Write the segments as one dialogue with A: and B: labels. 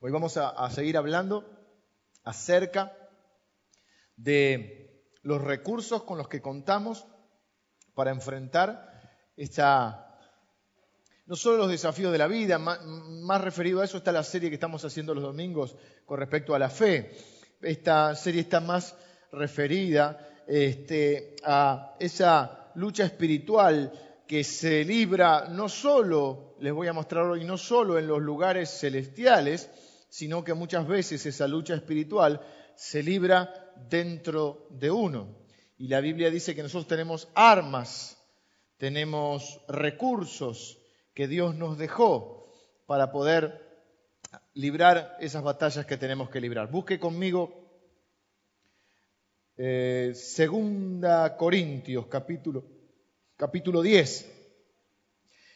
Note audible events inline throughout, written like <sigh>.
A: Hoy vamos a, seguir hablando acerca de los recursos con los que contamos para enfrentar esta, no solo los desafíos de la vida, más, referido a eso está la serie que estamos haciendo los domingos con respecto a la fe. Esta serie está más referida este, a esa lucha espiritual que se libra no solo, les voy a mostrar hoy, no solo en los lugares celestiales, sino que muchas veces esa lucha espiritual se libra dentro de uno. Y la Biblia dice que nosotros tenemos armas, tenemos recursos que Dios nos dejó para poder librar esas batallas que tenemos que librar. Busque conmigo eh, Segunda Corintios, capítulo, capítulo 10.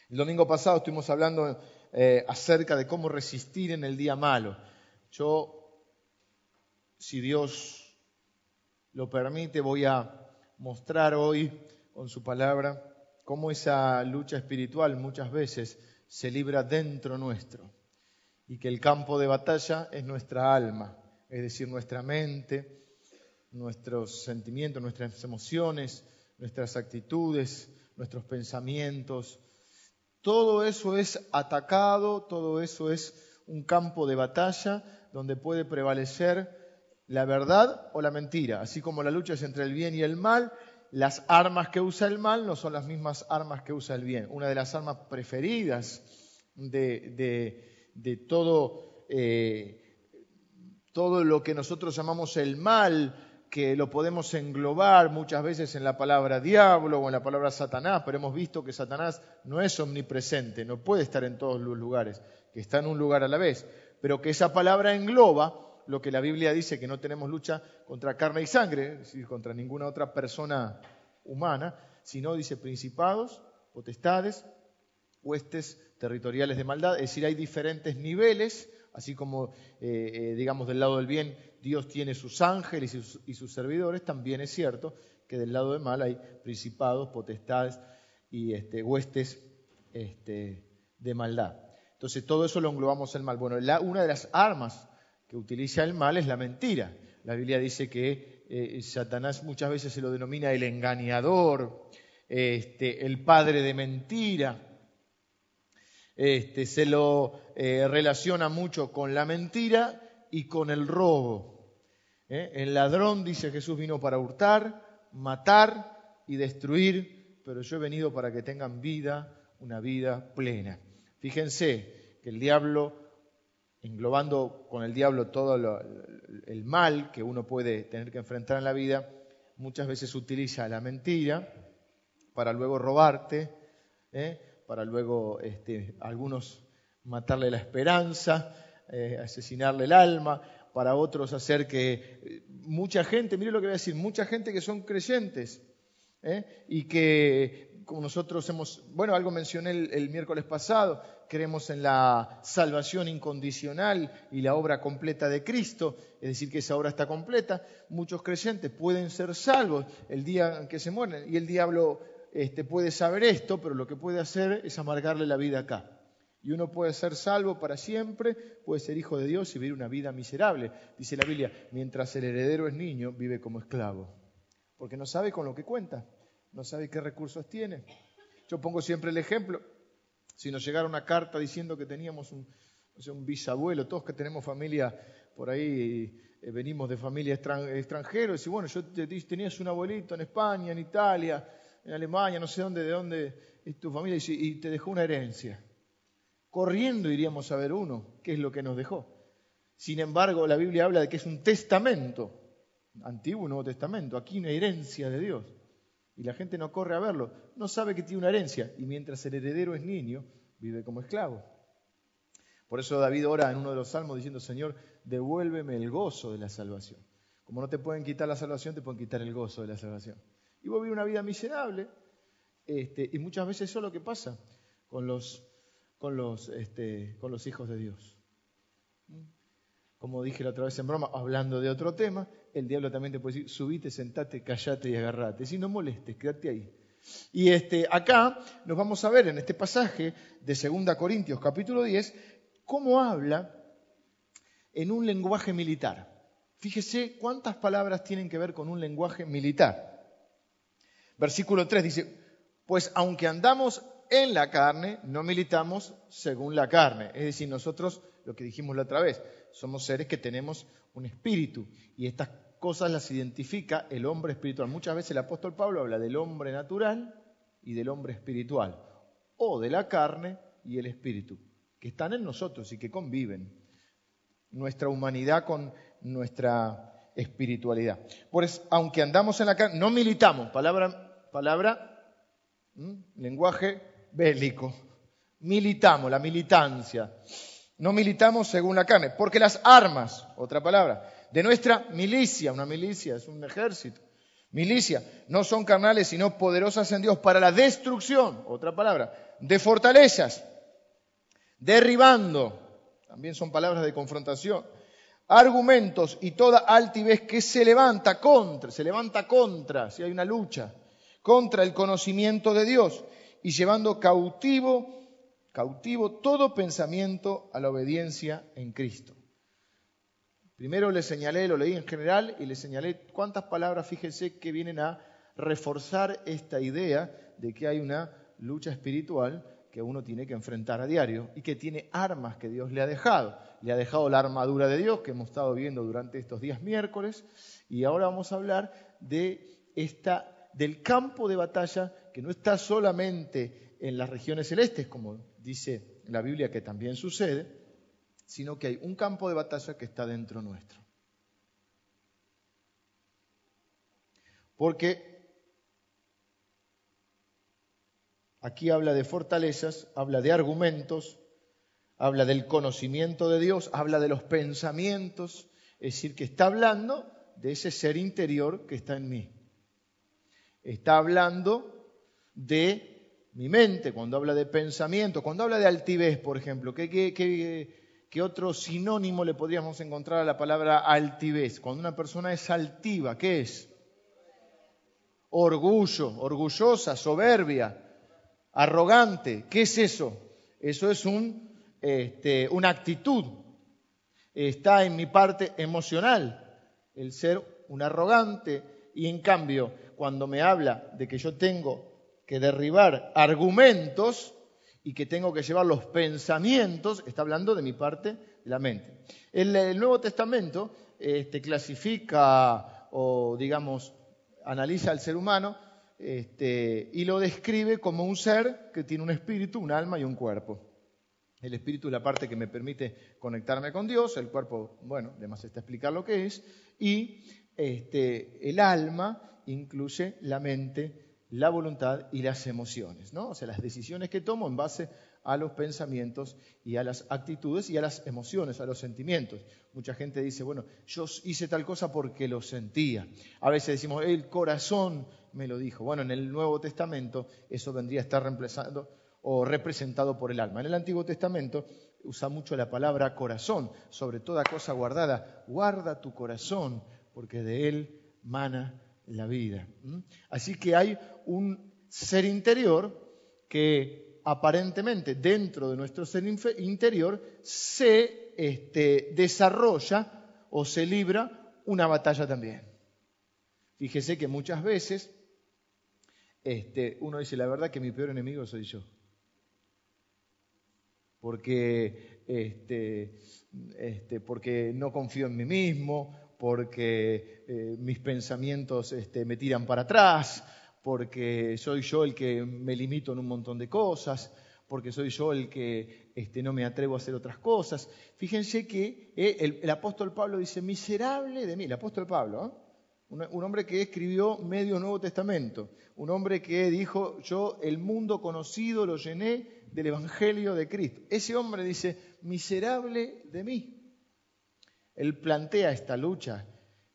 A: El domingo pasado estuvimos hablando eh, acerca de cómo resistir en el día malo. Yo, si Dios lo permite, voy a mostrar hoy con su palabra cómo esa lucha espiritual muchas veces se libra dentro nuestro y que el campo de batalla es nuestra alma, es decir, nuestra mente, nuestros sentimientos, nuestras emociones, nuestras actitudes, nuestros pensamientos, todo eso es atacado, todo eso es un campo de batalla donde puede prevalecer la verdad o la mentira. Así como la lucha es entre el bien y el mal, las armas que usa el mal no son las mismas armas que usa el bien. Una de las armas preferidas de, todo, eh, todo lo que nosotros llamamos el mal, que lo podemos englobar muchas veces en la palabra diablo o en la palabra Satanás, pero hemos visto que Satanás no es omnipresente, no puede estar en todos los lugares, que está en un lugar a la vez, pero que esa palabra engloba lo que la Biblia dice que no tenemos lucha contra carne y sangre, es decir, contra ninguna otra persona humana, sino dice principados, potestades, huestes territoriales de maldad, es decir, hay diferentes niveles, así como, eh, eh, digamos, del lado del bien Dios tiene sus ángeles y sus, servidores, también es cierto que del lado del mal hay principados, potestades y este, huestes este, de maldad. Entonces todo eso lo englobamos el mal. Bueno, una de las armas que utiliza el mal es la mentira. La Biblia dice que eh, Satanás muchas veces se lo denomina el engañador, este, el padre de mentira. Este, se lo eh, relaciona mucho con la mentira y con el robo. ¿Eh? El ladrón, dice Jesús, vino para hurtar, matar y destruir, pero yo he venido para que tengan vida, una vida plena. Fíjense que el diablo, englobando con el diablo todo el mal que uno puede tener que enfrentar en la vida, muchas veces utiliza la mentira para luego robarte, ¿eh? para luego este, algunos matarle la esperanza, eh, asesinarle el alma, para otros hacer que eh, mucha gente, mire lo que voy a decir, mucha gente que son creyentes ¿eh? y que como nosotros hemos, bueno, algo mencioné el, miércoles pasado, creemos en la salvación incondicional y la obra completa de Cristo, es decir, que esa obra está completa, muchos creyentes pueden ser salvos el día en que se mueren y el diablo este, puede saber esto, pero lo que puede hacer es amargarle la vida acá. Y uno puede ser salvo para siempre, puede ser hijo de Dios y vivir una vida miserable. Dice la Biblia, mientras el heredero es niño, vive como esclavo. Porque no sabe con lo que cuenta, no sabe qué recursos tiene. Yo pongo siempre el ejemplo, si nos llegara una carta diciendo que teníamos un, un bisabuelo, todos que tenemos familia por ahí, eh, venimos de familia extranjeros, y bueno, yo te, tenías un abuelito en España, en Italia, en Alemania, no sé dónde, de dónde es tu familia, y te dejó una herencia corriendo iríamos a ver uno, qué es lo que nos dejó. Sin embargo, la Biblia habla de que es un testamento, antiguo Nuevo Testamento, aquí una herencia de Dios. Y la gente no corre a verlo, no sabe que tiene una herencia, y mientras el heredero es niño, vive como esclavo. Por eso David ora en uno de los salmos diciendo, Señor, devuélveme el gozo de la salvación. Como no te pueden quitar la salvación, te pueden quitar el gozo de la salvación. Y vos vivir una vida miserable, este, y muchas veces eso es lo que pasa con los con los, este, con los hijos de Dios. Como dije la otra vez en broma, hablando de otro tema, el diablo también te puede decir, subite, sentate, callate y agarrate. Si no molestes, quédate ahí. Y este, acá nos vamos a ver en este pasaje de 2 Corintios capítulo 10 cómo habla en un lenguaje militar. Fíjese cuántas palabras tienen que ver con un lenguaje militar. Versículo 3 dice, pues aunque andamos en la carne, no militamos según la carne. Es decir, nosotros, lo que dijimos la otra vez, somos seres que tenemos un espíritu y estas cosas las identifica el hombre espiritual. Muchas veces el apóstol Pablo habla del hombre natural y del hombre espiritual, o de la carne y el espíritu, que están en nosotros y que conviven. Nuestra humanidad con nuestra espiritualidad. Pues aunque andamos en la carne, no militamos, palabra, palabra, lenguaje bélico. Militamos, la militancia. No militamos según la carne, porque las armas, otra palabra, de nuestra milicia, una milicia es un ejército, milicia, no son carnales, sino poderosas en Dios para la destrucción, otra palabra, de fortalezas, derribando, también son palabras de confrontación, argumentos y toda altivez que se levanta contra, se levanta contra, si hay una lucha, contra el conocimiento de Dios y llevando cautivo, cautivo todo pensamiento a la obediencia en Cristo. Primero le señalé, lo leí en general y le señalé cuántas palabras, fíjese, que vienen a reforzar esta idea de que hay una lucha espiritual que uno tiene que enfrentar a diario y que tiene armas que Dios le ha dejado. Le ha dejado la armadura de Dios que hemos estado viendo durante estos días miércoles y ahora vamos a hablar de esta del campo de batalla que no está solamente en las regiones celestes, como dice la Biblia que también sucede, sino que hay un campo de batalla que está dentro nuestro. Porque aquí habla de fortalezas, habla de argumentos, habla del conocimiento de Dios, habla de los pensamientos, es decir, que está hablando de ese ser interior que está en mí. Está hablando de mi mente, cuando habla de pensamiento, cuando habla de altivez, por ejemplo. ¿Qué, otro sinónimo le podríamos encontrar a la palabra altivez? Cuando una persona es altiva, ¿qué es? Orgullo, orgullosa, soberbia, arrogante. ¿Qué es eso? Eso es un, este, una actitud. Está en mi parte emocional, el ser un arrogante y en cambio cuando me habla de que yo tengo que derribar argumentos y que tengo que llevar los pensamientos, está hablando de mi parte de la mente. El, Nuevo Testamento este, clasifica o, digamos, analiza al ser humano este, y lo describe como un ser que tiene un espíritu, un alma y un cuerpo. El espíritu es la parte que me permite conectarme con Dios, el cuerpo, bueno, además está explicar lo que es, y este, el alma incluye la mente, la voluntad y las emociones, ¿no? O sea, las decisiones que tomo en base a los pensamientos y a las actitudes y a las emociones, a los sentimientos. Mucha gente dice, bueno, yo hice tal cosa porque lo sentía. A veces decimos, el corazón me lo dijo. Bueno, en el Nuevo Testamento eso vendría a estar reemplazado o representado por el alma. En el Antiguo Testamento usa mucho la palabra corazón, sobre toda cosa guardada. Guarda tu corazón, porque de él mana la vida. Así que hay un ser interior que aparentemente dentro de nuestro ser interior se este, desarrolla o se libra una batalla también. Fíjese que muchas veces este, uno dice, la verdad que mi peor enemigo soy yo. Porque, este, este, porque no confío en mí mismo, porque eh, mis pensamientos este, me tiran para atrás, porque soy yo el que me limito en un montón de cosas, porque soy yo el que este, no me atrevo a hacer otras cosas. Fíjense que eh, el, apóstol Pablo dice, miserable de mí, el apóstol Pablo, ¿eh? un, hombre que escribió medio Nuevo Testamento, un hombre que dijo, yo el mundo conocido lo llené del Evangelio de Cristo. Ese hombre dice, miserable de mí. Él plantea esta lucha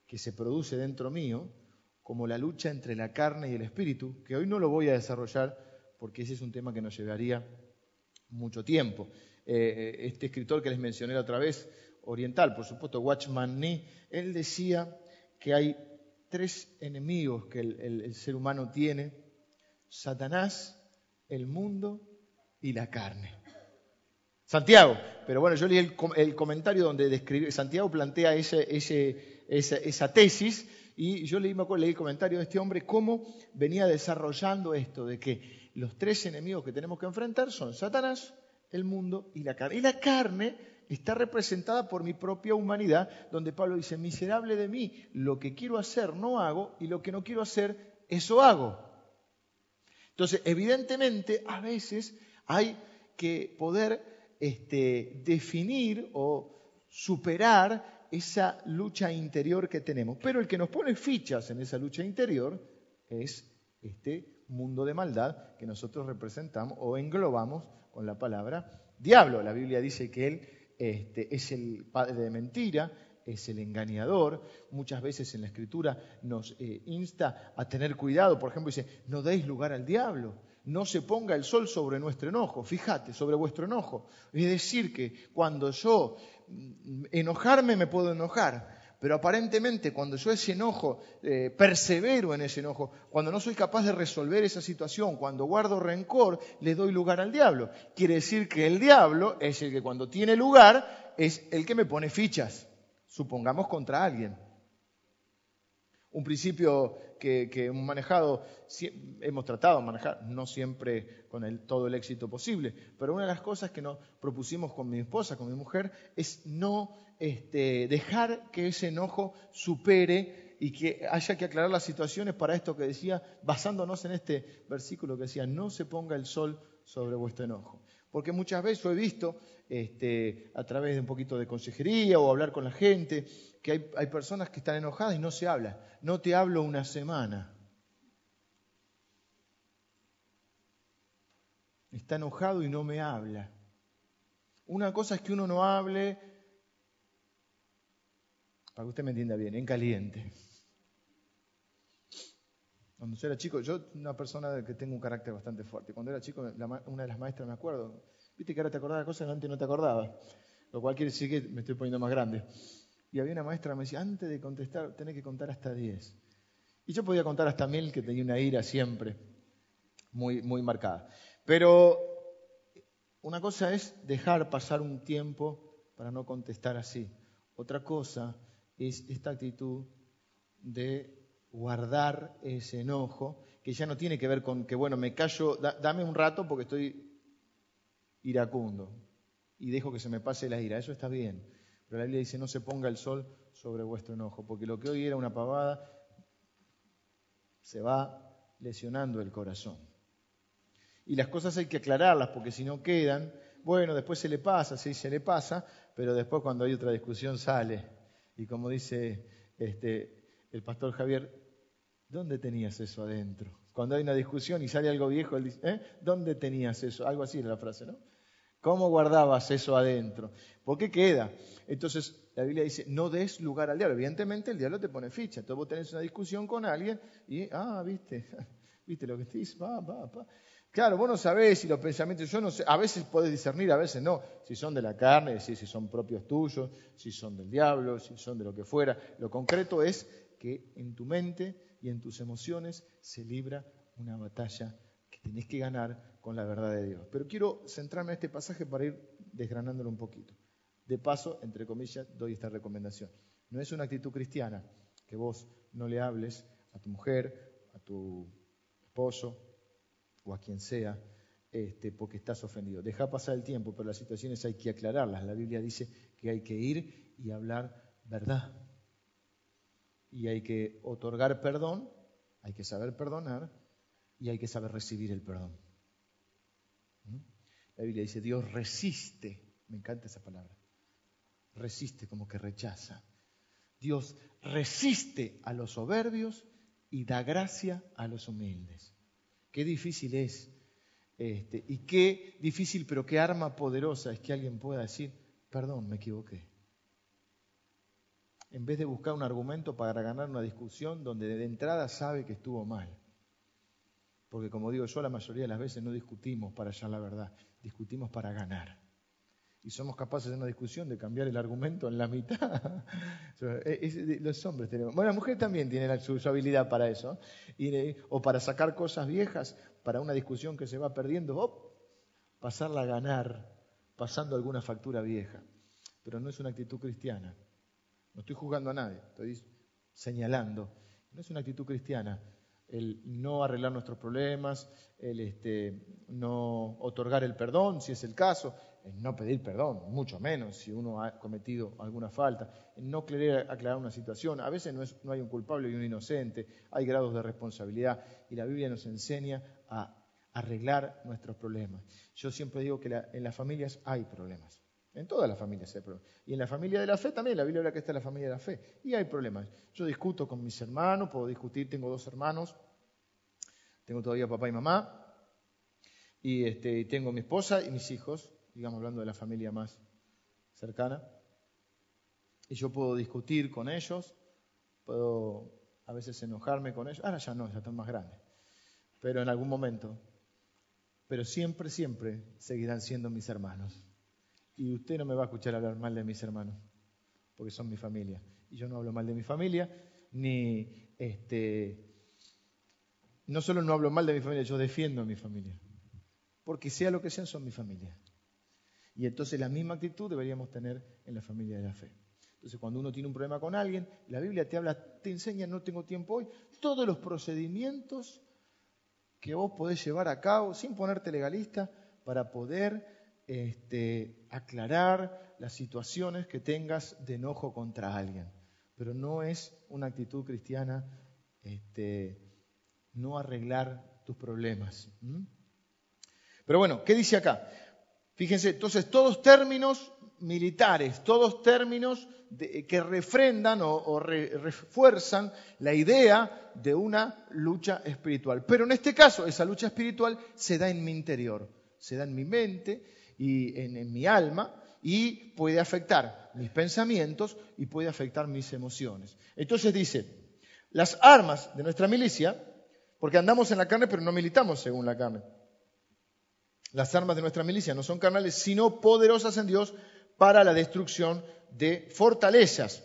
A: que se produce dentro mío como la lucha entre la carne y el espíritu, que hoy no lo voy a desarrollar porque ese es un tema que nos llevaría mucho tiempo. Eh, eh, este escritor que les mencioné otra vez, oriental, por supuesto, Watchman Nee, él decía que hay tres enemigos que el ser humano tiene, Satanás, el mundo y la carne. Santiago, pero bueno, yo leí el, comentario donde describe, Santiago plantea esa, tesis y yo leí, me acuerdo, leí el comentario de este hombre, cómo venía desarrollando esto, de que los tres enemigos que tenemos que enfrentar son Satanás, el mundo y la carne. Y la carne está representada por mi propia humanidad, donde Pablo dice, miserable de mí, lo que quiero hacer no hago y lo que no quiero hacer, eso hago. Entonces, evidentemente, a veces hay que poder este, definir o superar esa lucha interior que tenemos. Pero el que nos pone fichas en esa lucha interior es este mundo de maldad que nosotros representamos o englobamos con la palabra diablo. La Biblia dice que él este, es el padre de mentira, es el engañador. Muchas veces en la escritura nos eh, insta a tener cuidado. Por ejemplo, dice, no deis lugar al diablo, no se ponga el sol sobre nuestro enojo. Fíjate, sobre vuestro enojo. Es decir, que cuando yo mm, enojarme me puedo enojar, pero aparentemente cuando yo ese enojo, eh, persevero en ese enojo, cuando no soy capaz de resolver esa situación, cuando guardo rencor, le doy lugar al diablo. Quiere decir que el diablo es el que cuando tiene lugar es el que me pone fichas, supongamos contra alguien. Un principio que, hemos manejado, hemos tratado de manejar, no siempre con todo el éxito posible, pero una de las cosas que nos propusimos con mi esposa, con mi mujer, es no este, dejar que ese enojo supere y que haya que aclarar las situaciones para esto que decía, basándonos en este versículo que decía, no se ponga el sol sobre vuestro enojo. Porque muchas veces lo he visto este, a través de un poquito de consejería o hablar con la gente, que hay, hay personas que están enojadas y no se habla. No te hablo una semana. Está enojado y no me habla. Una cosa es que uno no hable, para que usted me entienda bien, en caliente. Cuando yo era chico, yo una persona que tengo un carácter bastante fuerte. Cuando era chico, una de las maestras, me acuerdo, viste que ahora te acordabas de cosas que antes no te acordabas, lo cual quiere decir que me estoy poniendo más grande. Y había una maestra que me decía, antes de contestar, tenés que contar hasta 10. Y yo podía contar hasta mil, que tenía una ira siempre muy, muy marcada. Pero una cosa es dejar pasar un tiempo para no contestar así. Otra cosa es esta actitud de guardar ese enojo, que ya no tiene que ver con que, bueno, me callo, dame un rato porque estoy iracundo y dejo que se me pase la ira. Eso está bien. Pero la Biblia dice, no se ponga el sol sobre vuestro enojo, porque lo que hoy era una pavada se va lesionando el corazón. Y las cosas hay que aclararlas, porque si no quedan, bueno, después se le pasa, sí, se le pasa, pero después cuando hay otra discusión sale. Y como dice este, el pastor Javier, ¿dónde tenías eso adentro? Cuando hay una discusión y sale algo viejo, él dice, ¿eh? ¿dónde tenías eso? Algo así era la frase, ¿no? ¿Cómo guardabas eso adentro? ¿Por qué queda? Entonces la Biblia dice, no des lugar al diablo. Evidentemente el diablo te pone ficha. Entonces vos tenés una discusión con alguien y, ah, viste, <laughs> viste lo que te dice, va, va, va. Claro, vos no sabés si los pensamientos, yo no sé, a veces podés discernir, a veces no, si son de la carne, si, si son propios tuyos, si son del diablo, si son de lo que fuera. Lo concreto es que en tu mente y en tus emociones se libra una batalla que tenés que ganar con la verdad de Dios. Pero quiero centrarme en este pasaje para ir desgranándolo un poquito. De paso, entre comillas, doy esta recomendación. No es una actitud cristiana que vos no le hables a tu mujer, a tu esposo o a quien sea, este, porque estás ofendido. Deja pasar el tiempo, pero las situaciones hay que aclararlas. La Biblia dice que hay que ir y hablar verdad. Y hay que otorgar perdón, hay que saber perdonar y hay que saber recibir el perdón. La Biblia dice, Dios resiste, me encanta esa palabra, resiste como que rechaza. Dios resiste a los soberbios y da gracia a los humildes. Qué difícil es, este, y qué difícil, pero qué arma poderosa es que alguien pueda decir, perdón, me equivoqué. En vez de buscar un argumento para ganar una discusión donde de entrada sabe que estuvo mal. Porque como digo yo, la mayoría de las veces no discutimos para hallar la verdad, discutimos para ganar. Y somos capaces en una discusión de cambiar el argumento en la mitad. <laughs> los hombres tenemos. Bueno, la mujer también tiene su, habilidad para eso. o para sacar cosas viejas para una discusión que se va perdiendo, pasarla a ganar pasando alguna factura vieja. Pero no es una actitud cristiana. No estoy juzgando a nadie, estoy señalando. No es una actitud cristiana el no arreglar nuestros problemas, el este, no otorgar el perdón, si es el caso, el no pedir perdón, mucho menos si uno ha cometido alguna falta, el no querer aclarar una situación. A veces no, es, no hay un culpable y un inocente, hay grados de responsabilidad y la Biblia nos enseña a arreglar nuestros problemas. Yo siempre digo que en las familias hay problemas. En todas las familias hay problemas. Y en la familia de la fe también, la Biblia habla que está en la familia de la fe. Y hay problemas. Yo discuto con mis hermanos, puedo discutir, tengo dos hermanos, tengo todavía papá y mamá, y este, tengo mi esposa y mis hijos, digamos hablando de la familia más cercana. Y yo puedo discutir con ellos, puedo a veces enojarme con ellos. Ahora ya no, ya están más grandes. Pero en algún momento. Pero siempre, siempre seguirán siendo mis hermanos. Y usted no me va a escuchar hablar mal de mis hermanos, porque son mi familia. Y yo no hablo mal de mi familia, ni este, no solo no hablo mal de mi familia, yo defiendo a mi familia. Porque sea lo que sean, son mi familia. Y entonces la misma actitud deberíamos tener en la familia de la fe. Entonces cuando uno tiene un problema con alguien, la Biblia te habla, te enseña, no tengo tiempo hoy, todos los procedimientos que vos podés llevar a cabo sin ponerte legalista para poder este, aclarar las situaciones que tengas de enojo contra alguien. Pero no es una actitud cristiana este, no arreglar tus problemas. Pero bueno, ¿qué dice acá? Fíjense, entonces todos términos militares, todos términos que refrendan o, refuerzan la idea de una lucha espiritual. Pero en este caso, esa lucha espiritual se da en mi interior, se da en mi mente, y en, mi alma y puede afectar mis pensamientos y puede afectar mis emociones. Entonces dice, las armas de nuestra milicia, porque andamos en la carne pero no militamos según la carne. Las armas de nuestra milicia no son carnales, sino poderosas en Dios para la destrucción de fortalezas.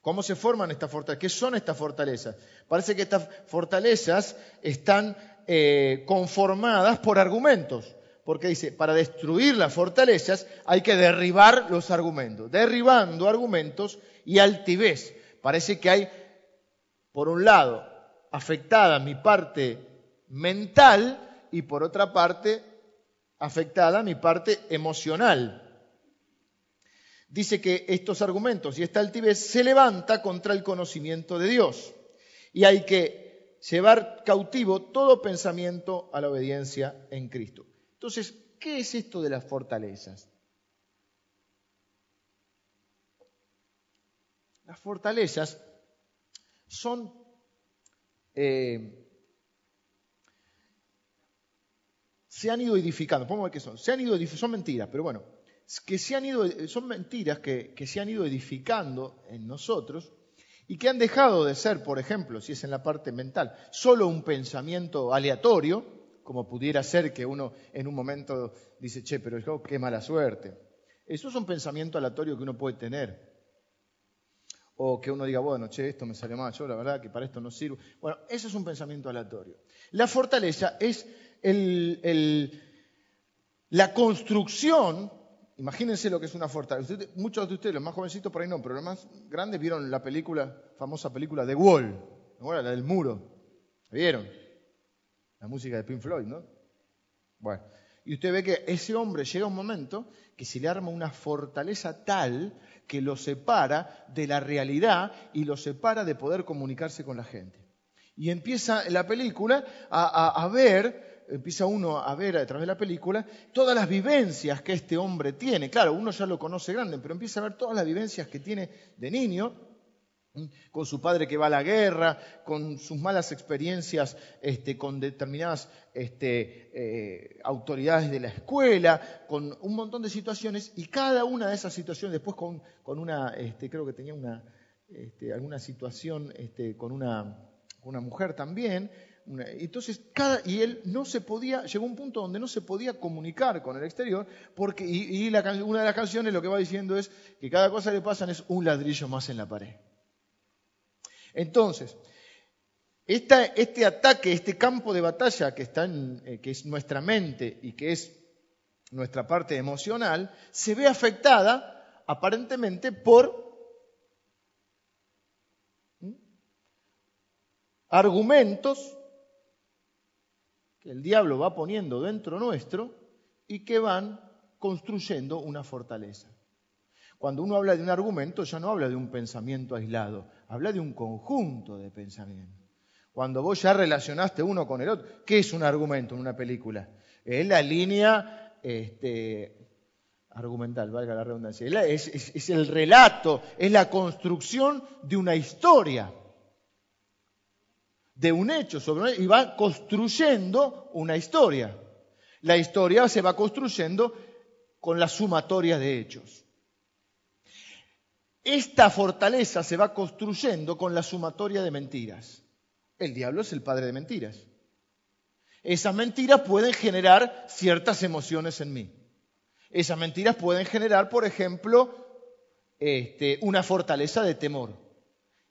A: ¿Cómo se forman estas fortalezas? ¿Qué son estas fortalezas? Parece que estas fortalezas están eh, conformadas por argumentos porque dice, para destruir las fortalezas hay que derribar los argumentos. Derribando argumentos y altivez. Parece que hay, por un lado, afectada mi parte mental y por otra parte, afectada mi parte emocional. Dice que estos argumentos y esta altivez se levanta contra el conocimiento de Dios. Y hay que llevar cautivo todo pensamiento a la obediencia en Cristo. Entonces, ¿qué es esto de las fortalezas? Las fortalezas son eh, se han ido edificando. Podemos ver qué son. Se han ido son mentiras, pero bueno, que se han ido, son mentiras que se han ido edificando en nosotros y que han dejado de ser, por ejemplo, si es en la parte mental, solo un pensamiento aleatorio como pudiera ser que uno en un momento dice, che, pero qué mala suerte. Eso es un pensamiento aleatorio que uno puede tener. O que uno diga, bueno, che, esto me sale mal, yo la verdad que para esto no sirvo. Bueno, eso es un pensamiento aleatorio. La fortaleza es la construcción, imagínense lo que es una fortaleza. muchos de ustedes, los más jovencitos por ahí no, pero los más grandes vieron la película, famosa película de Wall, la del muro. ¿La vieron? La música de Pink Floyd, ¿no? Bueno, y usted ve que ese hombre llega un momento que se le arma una fortaleza tal que lo separa de la realidad y lo separa de poder comunicarse con la gente. Y empieza la película a, a ver, empieza uno a ver a través de la película todas las vivencias que este hombre tiene. Claro, uno ya lo conoce grande, pero empieza a ver todas las vivencias que tiene de niño con su padre que va a la guerra, con sus malas experiencias este, con determinadas este, eh, autoridades de la escuela, con un montón de situaciones, y cada una de esas situaciones, después con, una, este, creo que tenía una, alguna situación con una, una, mujer también, entonces, cada, y él no se podía, llegó a un punto donde no se podía comunicar con el exterior, porque, y, una de las canciones lo que va diciendo es que cada cosa que le pasan es un ladrillo más en la pared. Entonces, este ataque, este campo de batalla que, está en, eh, que es nuestra mente y que es nuestra parte emocional, se ve afectada aparentemente por argumentos que el diablo va poniendo dentro nuestro y que van construyendo una fortaleza. Cuando uno habla de un argumento, ya no habla de un pensamiento aislado, habla de un conjunto de pensamientos. Cuando vos ya relacionaste uno con el otro, ¿qué es un argumento en una película? Es la línea este, argumental, valga la redundancia. Es, el relato, es la construcción de una historia de un hecho sobre y va construyendo una historia. La historia se va construyendo con la sumatoria de hechos. Esta fortaleza se va construyendo con la sumatoria de mentiras. El diablo es el padre de mentiras. Esas mentiras pueden generar ciertas emociones en mí. Esas mentiras pueden generar, por ejemplo, este, una fortaleza de temor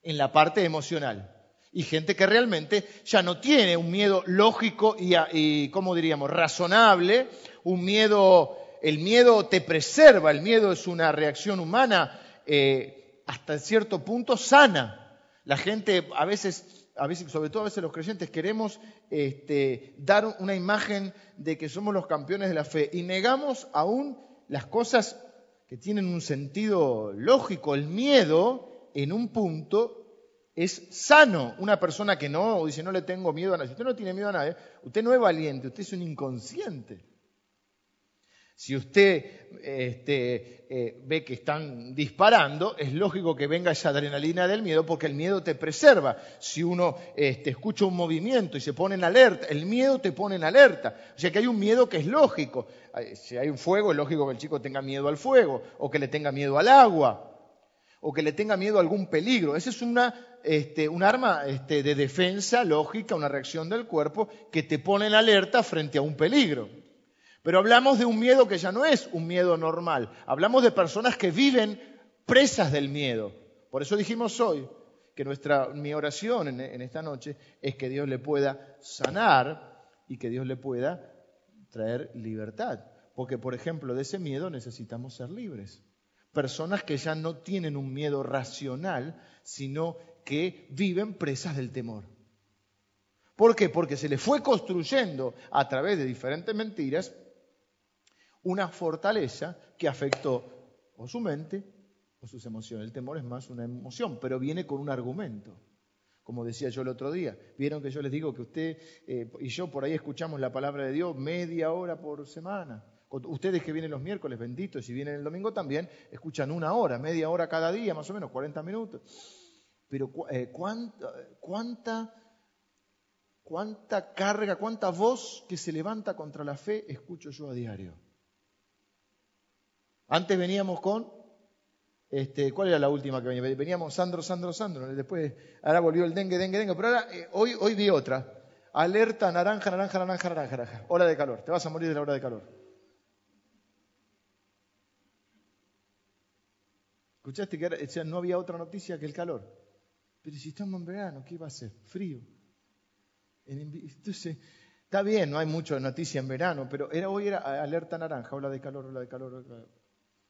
A: en la parte emocional y gente que realmente ya no tiene un miedo lógico y, ¿cómo diríamos?, razonable, un miedo, el miedo te preserva, el miedo es una reacción humana eh, hasta cierto punto sana. La gente a veces, sobre todo a veces los creyentes, queremos este, dar una imagen de que somos los campeones de la fe y negamos aún las cosas que tienen un sentido lógico. El miedo, en un punto, es sano. Una persona que no dice no le tengo miedo a nadie. Si usted no tiene miedo a nadie, usted no es valiente, usted es un inconsciente. Si usted este, eh, ve que están disparando, es lógico que venga esa adrenalina del miedo porque el miedo te preserva. Si uno este, escucha un movimiento y se pone en alerta, el miedo te pone en alerta. O sea que hay un miedo que es lógico. Si hay un fuego, es lógico que el chico tenga miedo al fuego o que le tenga miedo al agua o que le tenga miedo a algún peligro. Esa es una este, un arma este, de defensa lógica, una reacción del cuerpo que te pone en alerta frente a un peligro. Pero hablamos de un miedo que ya no es un miedo normal. Hablamos de personas que viven presas del miedo. Por eso dijimos hoy que nuestra, mi oración en, en esta noche es que Dios le pueda sanar y que Dios le pueda traer libertad. Porque, por ejemplo, de ese miedo necesitamos ser libres. Personas que ya no tienen un miedo racional, sino que viven presas del temor. ¿Por qué? Porque se le fue construyendo a través de diferentes mentiras una fortaleza que afectó o su mente o sus emociones. El temor es más una emoción, pero viene con un argumento. Como decía yo el otro día, vieron que yo les digo que usted eh, y yo por ahí escuchamos la palabra de Dios media hora por semana. Ustedes que vienen los miércoles, benditos, y vienen el domingo también, escuchan una hora, media hora cada día, más o menos, 40 minutos. Pero eh, ¿cuánta, cuánta, cuánta carga, cuánta voz que se levanta contra la fe escucho yo a diario? Antes veníamos con, este, ¿cuál era la última que venía? Veníamos Sandro, Sandro, Sandro, después, ahora volvió el dengue, dengue, dengue, pero ahora, eh, hoy, hoy vi otra. Alerta naranja, naranja, naranja, naranja. Hora de calor, te vas a morir de la hora de calor. ¿Escuchaste que no había otra noticia que el calor? Pero si estamos en verano, ¿qué va a ser? Frío. Entonces, está bien, no hay mucha noticia en verano, pero era, hoy era alerta naranja, ola de calor, ola de calor,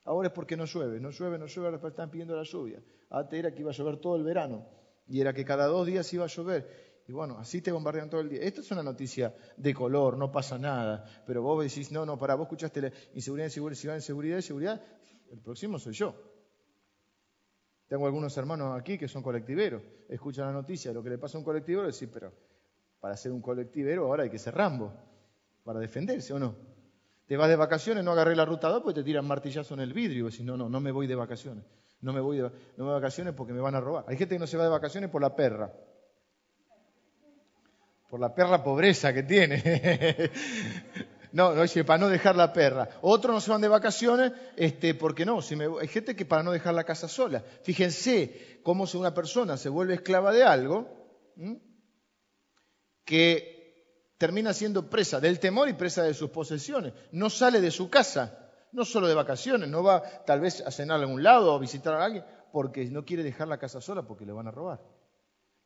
A: Ahora es porque no llueve, no llueve, no llueve, ahora están pidiendo la lluvia. Antes era que iba a llover todo el verano y era que cada dos días iba a llover. Y bueno, así te bombardean todo el día. Esto es una noticia de color, no pasa nada. Pero vos decís, no, no, para, vos escuchaste la inseguridad, inseguridad, inseguridad, inseguridad. El próximo soy yo. Tengo algunos hermanos aquí que son colectiveros, escuchan la noticia, lo que le pasa a un colectivero, decir, pero para ser un colectivero ahora hay que ser Rambo, para defenderse o no. Te vas de vacaciones, no agarré la ruta 2, pues te tiran martillazo en el vidrio y decís, no, no, no me voy de vacaciones. No me voy de, no me voy de vacaciones porque me van a robar. Hay gente que no se va de vacaciones por la perra. Por la perra pobreza que tiene. <laughs> No, no, dice, para no dejar la perra. Otros no se van de vacaciones, este, porque no, me, hay gente que para no dejar la casa sola. Fíjense cómo si una persona se vuelve esclava de algo, que termina siendo presa del temor y presa de sus posesiones. No sale de su casa, no solo de vacaciones, no va tal vez a cenar a algún lado o a visitar a alguien, porque no quiere dejar la casa sola porque le van a robar.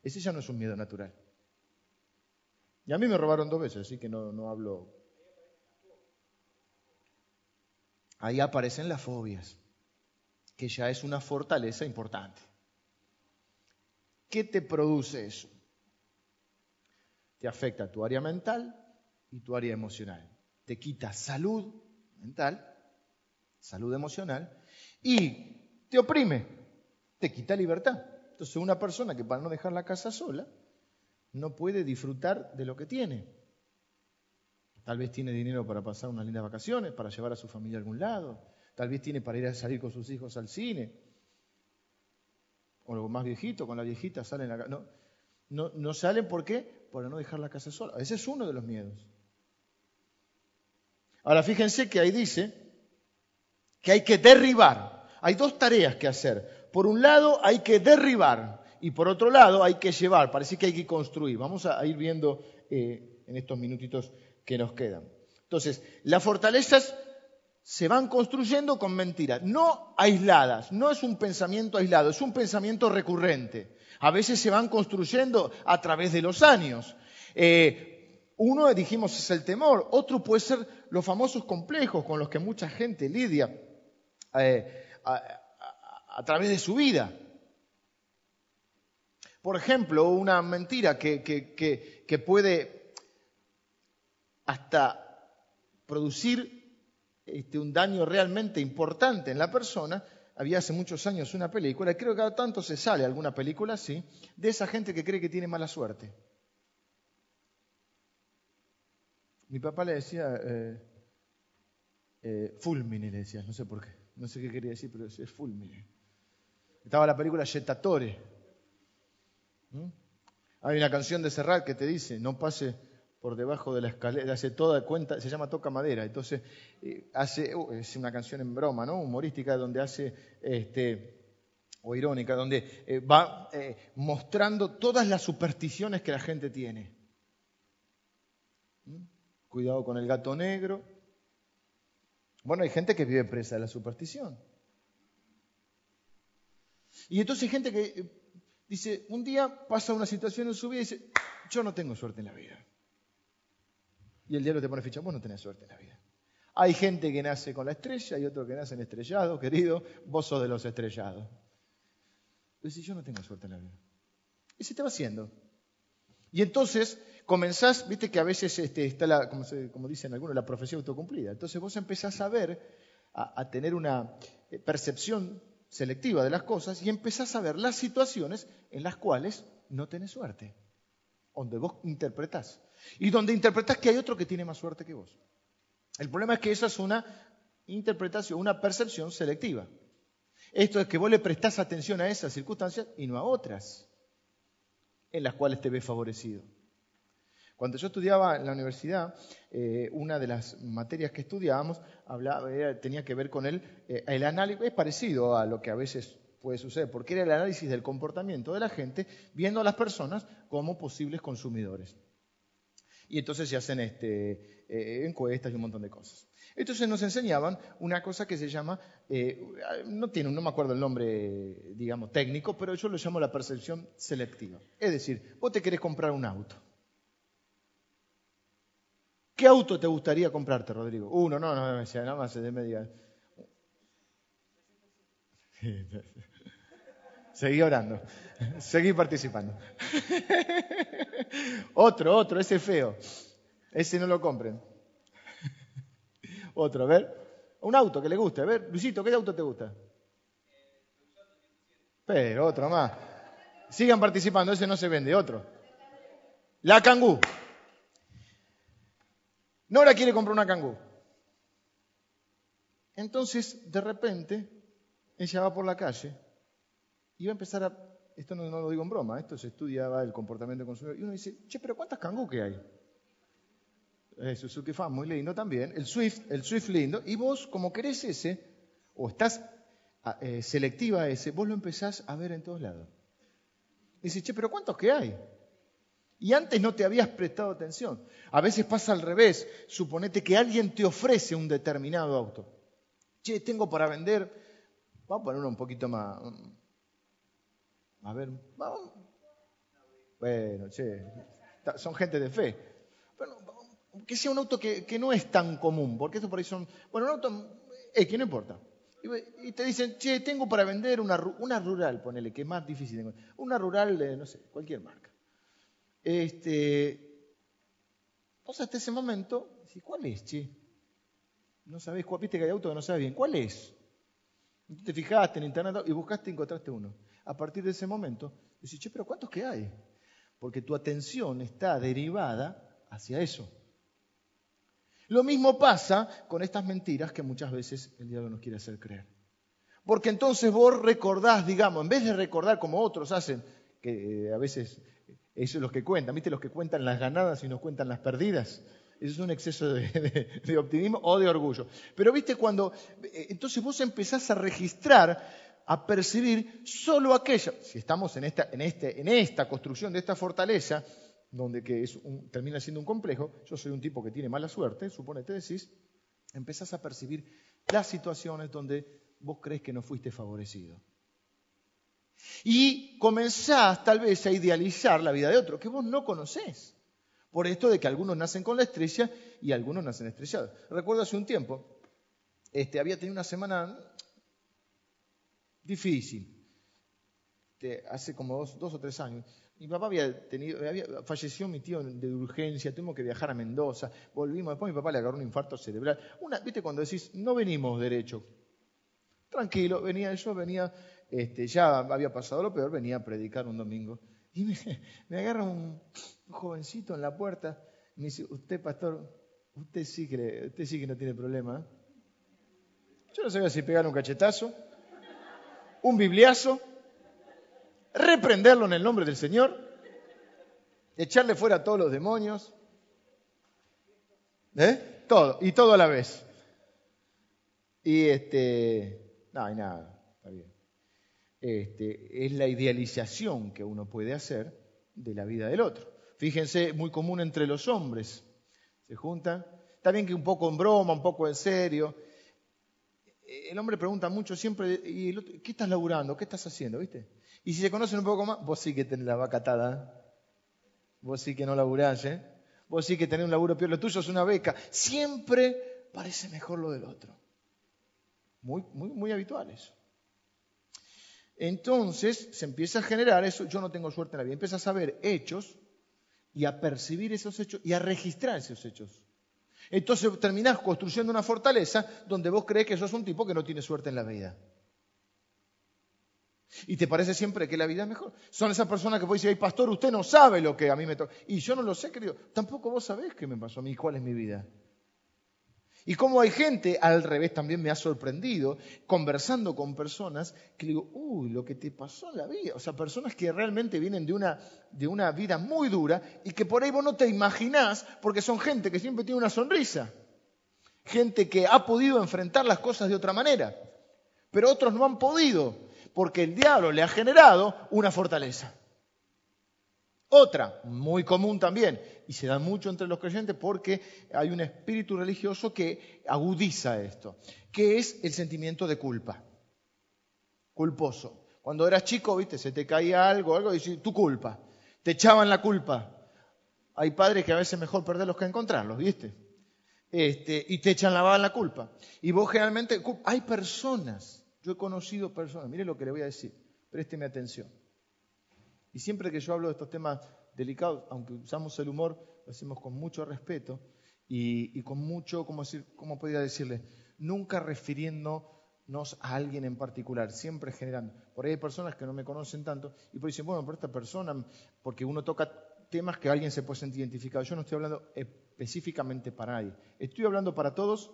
A: Ese ya no es un miedo natural. Y a mí me robaron dos veces, así que no, no hablo ahí aparecen las fobias, que ya es una fortaleza importante. ¿Qué te produce eso? Te afecta tu área mental y tu área emocional. Te quita salud mental, salud emocional, y te oprime, te quita libertad. Entonces una persona que para no dejar la casa sola, no puede disfrutar de lo que tiene. Tal vez tiene dinero para pasar unas lindas vacaciones, para llevar a su familia a algún lado. Tal vez tiene para ir a salir con sus hijos al cine. O lo más viejito, con la viejita salen a... No, no, no salen, ¿por qué? Por no dejar la casa sola. Ese es uno de los miedos. Ahora fíjense que ahí dice que hay que derribar. Hay dos tareas que hacer. Por un lado hay que derribar y por otro lado hay que llevar. Parece que hay que construir. Vamos a ir viendo eh, en estos minutitos que nos quedan. Entonces, las fortalezas se van construyendo con mentiras, no aisladas, no es un pensamiento aislado, es un pensamiento recurrente. A veces se van construyendo a través de los años. Eh, uno, dijimos, es el temor, otro puede ser los famosos complejos con los que mucha gente lidia eh, a, través de su vida. Por ejemplo, una mentira que, puede hasta producir este, un daño realmente importante en la persona. Había hace muchos años una película, y creo que cada tanto se sale alguna película así, de esa gente que cree que tiene mala suerte. Mi papá le decía, eh, eh, fulmine, le decía, no sé por qué, no sé qué quería decir, pero es fulmine. Estaba la película Jetatore. ¿Mm? Hay una canción de Serrat que te dice, no pase por debajo de la escalera, hace toda cuenta, se llama Toca Madera, entonces eh, hace, uh, es una canción en broma, ¿no? Humorística, donde hace, este, o irónica, donde eh, va eh, mostrando todas las supersticiones que la gente tiene. ¿Mm? Cuidado con el gato negro. Bueno, hay gente que vive presa de la superstición. Y entonces hay gente que dice, un día pasa una situación en su vida y dice, yo no tengo suerte en la vida. Y el diablo te pone ficha, vos no tenés suerte en la vida. Hay gente que nace con la estrella y otro que nace en estrellado, querido, vos sos de los estrellados. Dices, yo no tengo suerte en la vida. Y se te va haciendo. Y entonces comenzás, viste que a veces este, está, la, como, dicen algunos, la profesión autocumplida. Entonces vos empezás a ver, a, a tener una eh, percepción selectiva de las cosas y empezás a ver las situaciones en las cuales no tenés suerte, donde vos interpretás y donde interpretas que hay otro que tiene más suerte que vos. El problema es que eso es una interpretación, una percepción selectiva. Esto es que vos le prestás atención a esas circunstancias y no a otras en las cuales te ves favorecido. Cuando yo estudiaba en la universidad, eh, una de las materias que estudiábamos tenía que ver con el, eh, el análisis, es parecido a lo que a veces puede suceder, porque era el análisis del comportamiento de la gente viendo a las personas como posibles consumidores. Y entonces se hacen este, eh, encuestas y un montón de cosas. Entonces nos enseñaban una cosa que se llama, eh, no tiene, no me acuerdo el nombre, digamos, técnico, pero yo lo llamo la percepción selectiva. Es decir, vos te querés comprar un auto. ¿Qué auto te gustaría comprarte, Rodrigo? Uno, no, no, no, nada más de media. <laughs> Seguí orando. <laughs> Seguí participando. <laughs> otro, otro, ese feo. Ese no lo compren. otro, a ver. Un auto que le guste. A ver, Luisito, ¿qué auto te gusta? Pero otro más. Sigan participando, ese no se vende, otro. La Kangoo. Nora quiere comprar una Kangoo. Entonces, de repente, ella va por la calle y va a empezar a, esto no, lo digo en broma, esto se estudiaba el comportamiento del consumidor, y uno dice, che, pero ¿cuántas Kangoo que hay? El Suzuki Fan, muy lindo también, el Swift, el Swift lindo, y vos, como querés ese, o estás ah, eh, selectiva a ese, vos lo empezás a ver en todos lados. Y dices, che, pero ¿cuántos que hay? Y antes no te habías prestado atención. A veces pasa al revés. Suponete que alguien te ofrece un determinado auto. Che, tengo para vender. Vamos a ponerlo un poquito más, a ver, vamos. Bueno, che, son gente de fe. Bueno, que sea un auto que, no es tan común, porque eso por ahí son. Bueno, un auto X, no importa. Y te dicen, che, tengo para vender una, una rural, ponele, que es más difícil de. Una rural de, no sé, cualquier marca. Este, vos hasta ese momento, ¿cuál es, che? No sabés, viste que hay auto que no sabes bien. ¿Cuál es? te fijaste en internet y buscaste y encontraste uno. A partir de ese momento, decís, che, pero ¿cuántos que hay? Porque tu atención está derivada hacia eso. Lo mismo pasa con estas mentiras que muchas veces el diablo nos quiere hacer creer. Porque entonces vos recordás, digamos, en vez de recordar como otros hacen, que eh, a veces eso es los que cuentan, ¿viste? Los que cuentan las ganadas y nos cuentan las perdidas. Eso es un exceso de, optimismo o de orgullo. Pero viste cuando, eh, entonces vos empezás a registrar, a percibir solo aquello, si estamos en esta, en este, en esta construcción de esta fortaleza, donde que es termina siendo un complejo, yo soy un tipo que tiene mala suerte, suponete decís, empezás a percibir las situaciones donde vos crees que no fuiste favorecido. Y comenzás tal vez a idealizar la vida de otro que vos no conocés. Por esto de que algunos nacen con la estrella y algunos nacen estrellados. Recuerdo hace un tiempo, este, había tenido una semana difícil, hace como dos, o tres años. Mi papá había tenido, falleció mi tío de urgencia, tuvimos que viajar a Mendoza, volvimos, después mi papá le agarró un infarto cerebral. Una, ¿Viste cuando decís, no venimos derecho? Tranquilo, venía yo, venía, este, ya había pasado lo peor, venía a predicar un domingo. Y me, <laughs> agarra un, jovencito en la puerta, me dice, usted pastor, usted sí que, usted sí que no tiene problema. Yo no sabía si pegar un cachetazo, un bibliazo reprenderlo en el nombre del Señor, echarle fuera a todos los demonios, ¿eh? Todo, y todo a la vez. Y este, no hay nada, está bien. Este, es la idealización que uno puede hacer de la vida del otro. Fíjense, muy común entre los hombres. Se juntan, está bien que un poco en broma, un poco en serio. El hombre pregunta mucho siempre, ¿y ¿qué estás laburando? ¿Qué estás haciendo? ¿Viste? Y si se conocen un poco más, vos sí que tenés la vaca atada. ¿eh? Vos sí que no laburás, ¿eh? Vos sí que tenés un laburo peor. Lo tuyo es una beca. Siempre parece mejor lo del otro. Muy, muy, muy habitual eso. Entonces se empieza a generar eso. Yo no tengo suerte en la vida. Empiezas a ver hechos y a percibir esos hechos y a registrar esos hechos. Entonces terminás construyendo una fortaleza donde vos crees que sos un tipo que no tiene suerte en la vida. Y te parece siempre que la vida es mejor. Son esas personas que vos decís, pastor, usted no sabe lo que a mí me toca. Y yo no lo sé, querido. Tampoco vos sabés qué me pasó a mí, cuál es mi vida. Y como hay gente, al revés también me ha sorprendido, conversando con personas que digo, uy, lo que te pasó en la vida. O sea, personas que realmente vienen de una, de una vida muy dura y que por ahí vos no te imaginás porque son gente que siempre tiene una sonrisa. Gente que ha podido enfrentar las cosas de otra manera. Pero otros no han podido porque el diablo le ha generado una fortaleza. Otra, muy común también, y se da mucho entre los creyentes porque hay un espíritu religioso que agudiza esto, que es el sentimiento de culpa. Culposo. Cuando eras chico, viste, se te caía algo, algo, y tu culpa. Te echaban la culpa. Hay padres que a veces mejor perderlos que encontrarlos, ¿viste? Este, y te echan la, la culpa. Y vos generalmente, hay personas yo he conocido personas, mire lo que le voy a decir, présteme atención. Y siempre que yo hablo de estos temas delicados, aunque usamos el humor, lo hacemos con mucho respeto y, con mucho, ¿cómo, decir, ¿cómo podría decirle? Nunca refiriéndonos a alguien en particular, siempre generando. Por ahí hay personas que no me conocen tanto y pues dicen, bueno, por esta persona, porque uno toca temas que alguien se puede sentir identificado. Yo no estoy hablando específicamente para nadie, estoy hablando para todos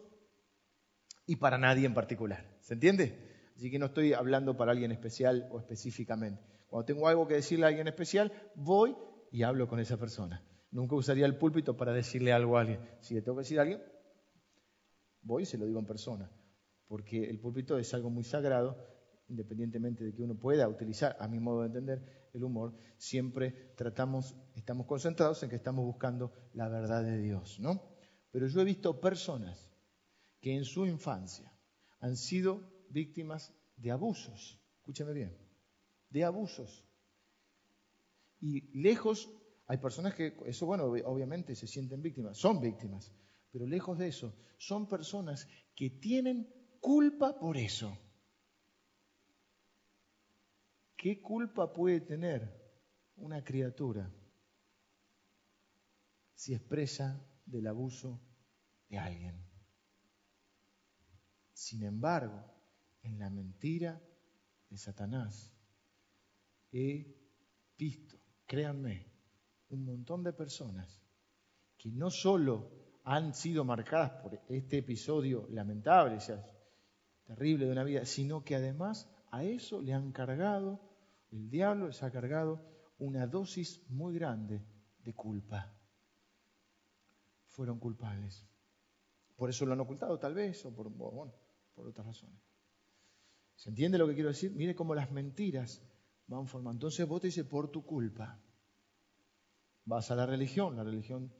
A: y para nadie en particular. ¿Se entiende? Así que no estoy hablando para alguien especial o específicamente. Cuando tengo algo que decirle a alguien especial, voy y hablo con esa persona. Nunca usaría el púlpito para decirle algo a alguien. Si le tengo que decir a alguien, voy y se lo digo en persona. Porque el púlpito es algo muy sagrado, independientemente de que uno pueda utilizar, a mi modo de entender, el humor, siempre tratamos, estamos concentrados en que estamos buscando la verdad de Dios, ¿no? Pero yo he visto personas que en su infancia han sido víctimas de abusos. Escúchame bien, de abusos. Y lejos, hay personas que, eso bueno, obviamente se sienten víctimas, son víctimas, pero lejos de eso, son personas que tienen culpa por eso. ¿Qué culpa puede tener una criatura si expresa del abuso de alguien? Sin embargo, en la mentira de Satanás he visto, créanme, un montón de personas que no solo han sido marcadas por este episodio lamentable, terrible de una vida, sino que además a eso le han cargado, el diablo les ha cargado una dosis muy grande de culpa. Fueron culpables. Por eso lo han ocultado tal vez, o por, bueno, por otras razones. ¿Se entiende lo que quiero decir? Mire cómo las mentiras van formando. Entonces vos te dices, por tu culpa. Vas a la religión, la religión,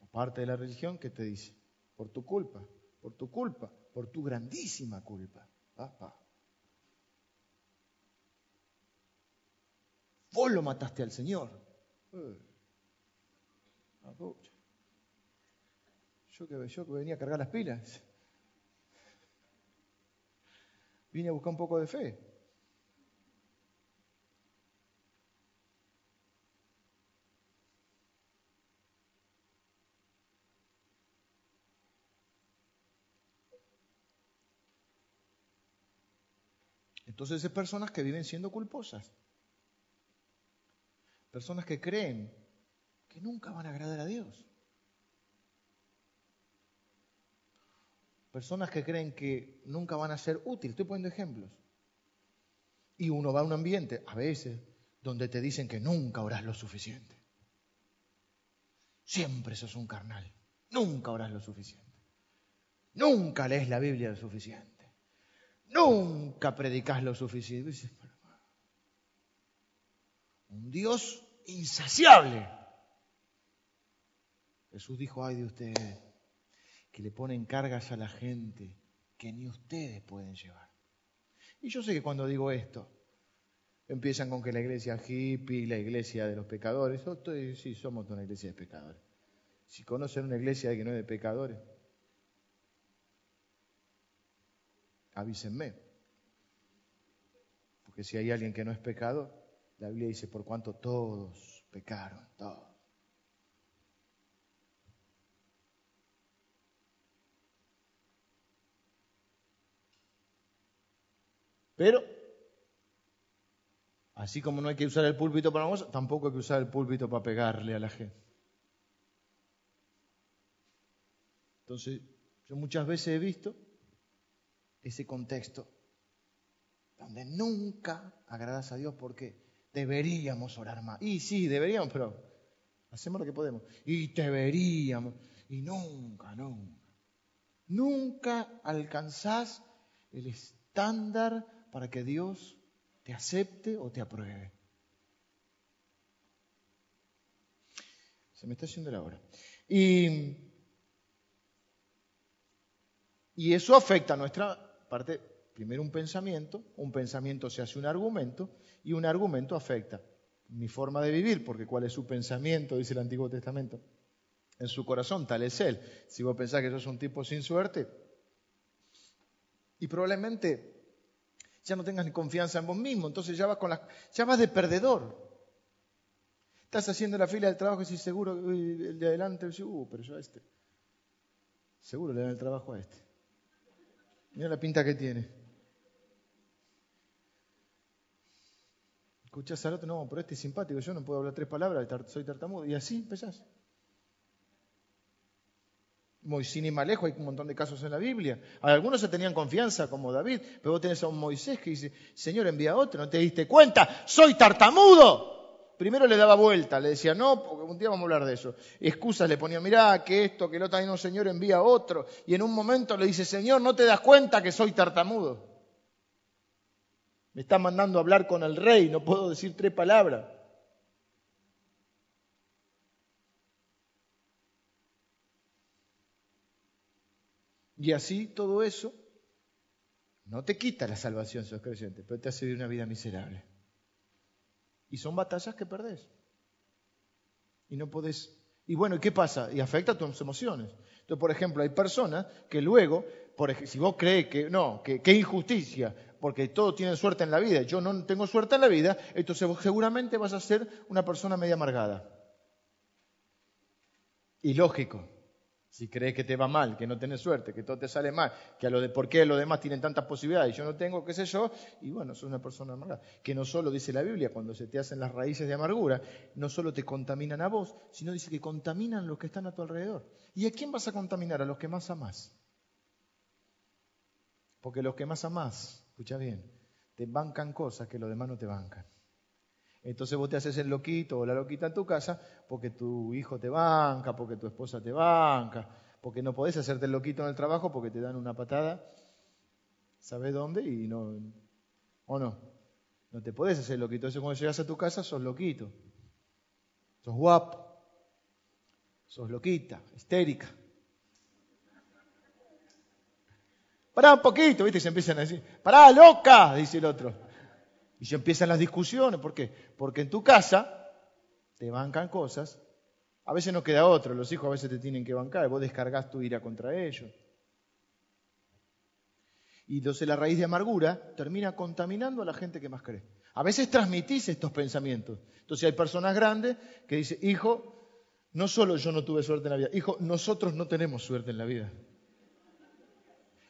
A: o parte de la religión, que te dice, por tu culpa, por tu culpa, por tu grandísima culpa. Vos lo mataste al Señor. Eh. Yo que, yo que venía a cargar las pilas. Vine a buscar un poco de fe. Entonces es personas que viven siendo culposas. Personas que creen que nunca van a agradar a Dios. Personas que creen que nunca van a ser útiles. Estoy poniendo ejemplos. Y uno va a un ambiente, a veces, donde te dicen que nunca orás lo suficiente. Siempre sos un carnal. Nunca orás lo suficiente. Nunca lees la Biblia lo suficiente. Nunca predicas lo suficiente. Un Dios insaciable. Jesús dijo, ay de ustedes, que le ponen cargas a la gente que ni ustedes pueden llevar. Y yo sé que cuando digo esto, empiezan con que la iglesia hippie, la iglesia de los pecadores, estoy, sí, somos una iglesia de pecadores. Si conocen una iglesia que no es de pecadores, avísenme. Porque si hay alguien que no es pecado, la Biblia dice, por cuanto todos pecaron, todos. Pero, así como no hay que usar el púlpito para vamos, tampoco hay que usar el púlpito para pegarle a la gente. Entonces, yo muchas veces he visto ese contexto donde nunca agradas a Dios porque deberíamos orar más. Y sí, deberíamos, pero hacemos lo que podemos. Y deberíamos. Y nunca, nunca. Nunca alcanzás el estándar para que Dios te acepte o te apruebe. Se me está haciendo la hora. Y, y eso afecta a nuestra parte, primero un pensamiento, un pensamiento se hace un argumento y un argumento afecta mi forma de vivir, porque cuál es su pensamiento, dice el Antiguo Testamento. En su corazón, tal es él. Si vos pensás que sos un tipo sin suerte, y probablemente ya no tengas ni confianza en vos mismo, entonces ya vas, con la, ya vas de perdedor. Estás haciendo la fila del trabajo y si seguro, el de adelante, uh, pero yo a este. Seguro le dan el trabajo a este. Mira la pinta que tiene. Escuchás al otro, no, pero este es simpático, yo no puedo hablar tres palabras, soy tartamudo. Y así empezás. Moisés y Malejo, hay un montón de casos en la Biblia. Algunos se tenían confianza, como David, pero vos tenés a un Moisés que dice, Señor, envía a otro, no te diste cuenta, soy tartamudo. Primero le daba vuelta, le decía, no, porque un día vamos a hablar de eso. Excusas le ponía, mirá, que esto, que el otro, no, Señor, envía otro. Y en un momento le dice, Señor, ¿no te das cuenta que soy tartamudo? Me está mandando a hablar con el rey, no puedo decir tres palabras. Y así todo eso no te quita la salvación, sos creyente, pero te hace vivir una vida miserable. Y son batallas que perdés. Y no podés. Y bueno, ¿y qué pasa? Y afecta a tus emociones. Entonces, por ejemplo, hay personas que luego por si vos crees que no, que, que injusticia, porque todos tienen suerte en la vida, yo no tengo suerte en la vida, entonces vos seguramente vas a ser una persona media amargada. Y lógico, si crees que te va mal, que no tenés suerte, que todo te sale mal, que a lo de por qué los demás tienen tantas posibilidades y yo no tengo, qué sé yo, y bueno, soy una persona amargada. Que no solo dice la Biblia, cuando se te hacen las raíces de amargura, no solo te contaminan a vos, sino dice que contaminan los que están a tu alrededor. ¿Y a quién vas a contaminar? A los que más amás. Porque los que más amás, escucha bien, te bancan cosas que los demás no te bancan. Entonces vos te haces el loquito o la loquita en tu casa porque tu hijo te banca, porque tu esposa te banca, porque no podés hacerte el loquito en el trabajo porque te dan una patada, ¿sabes dónde? Y no, ¿o no? No te podés hacer el loquito. Entonces cuando llegas a tu casa sos loquito, sos guapo, sos loquita, histérica. Pará un poquito, ¿viste? Y se empiezan a decir, pará, loca, dice el otro. Y se empiezan las discusiones. ¿Por qué? Porque en tu casa te bancan cosas. A veces no queda otro. Los hijos a veces te tienen que bancar. Vos descargas tu ira contra ellos. Y entonces la raíz de amargura termina contaminando a la gente que más cree. A veces transmitís estos pensamientos. Entonces hay personas grandes que dicen, hijo, no solo yo no tuve suerte en la vida, hijo, nosotros no tenemos suerte en la vida.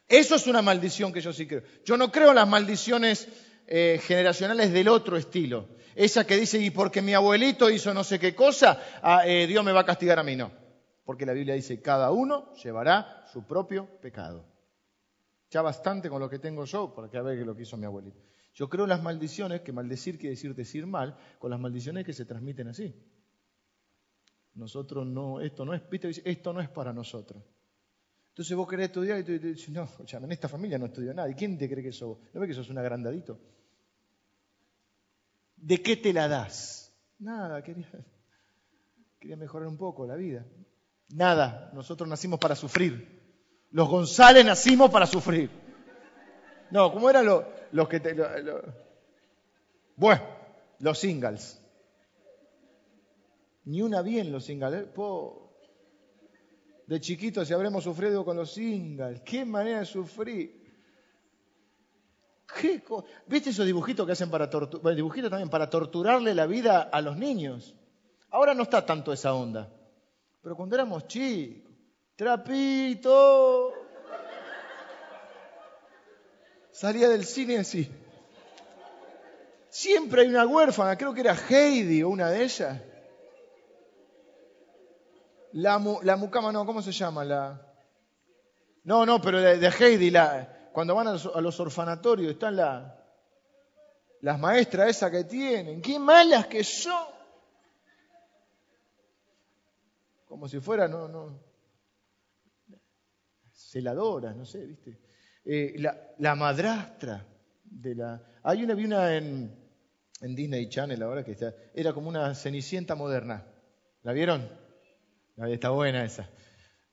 A: Eso es una maldición que yo sí creo. Yo no creo en las maldiciones eh, generacionales del otro estilo. Esa que dice, y porque mi abuelito hizo no sé qué cosa, ah, eh, Dios me va a castigar a mí. No, porque la Biblia dice, cada uno llevará su propio pecado. Ya bastante con lo que tengo yo, porque a ver lo que hizo mi abuelito. Yo creo las maldiciones, que maldecir quiere decir decir mal, con las maldiciones que se transmiten así. Nosotros no, esto no es, esto no es para nosotros. Entonces vos querés estudiar y tú dices, no, en esta familia no estudió nada. ¿Y quién te cree que sos? ¿No ves que sos un agrandadito? ¿De qué te la das? Nada, quería, quería mejorar un poco la vida. Nada, nosotros nacimos para sufrir. Los González nacimos para sufrir. No, ¿cómo eran los, que te... Bueno, los singles. Ni una bien los singles. ¿eh? De chiquitos si habremos sufrido con los singles. Qué manera de sufrir. ¿Viste esos dibujitos que hacen para torturar, para torturarle la vida a los niños? Ahora no está tanto esa onda. Pero cuando éramos chicos, trapito, salía del cine así. Siempre hay una huérfana, creo que era Heidi o una de ellas. La, la mucama, no, ¿cómo se llama? La... No, no, pero de, de Heidi, la, cuando van a los, orfanatorios, están las maestras esas que tienen. ¡Qué malas que son! Como si fuera, no, no. Celadoras, no sé, ¿viste? Eh, la, madrastra de la. Hay una, vi una en, en Disney Channel ahora que está. Era como una cenicienta moderna. ¿La vieron? Está buena esa.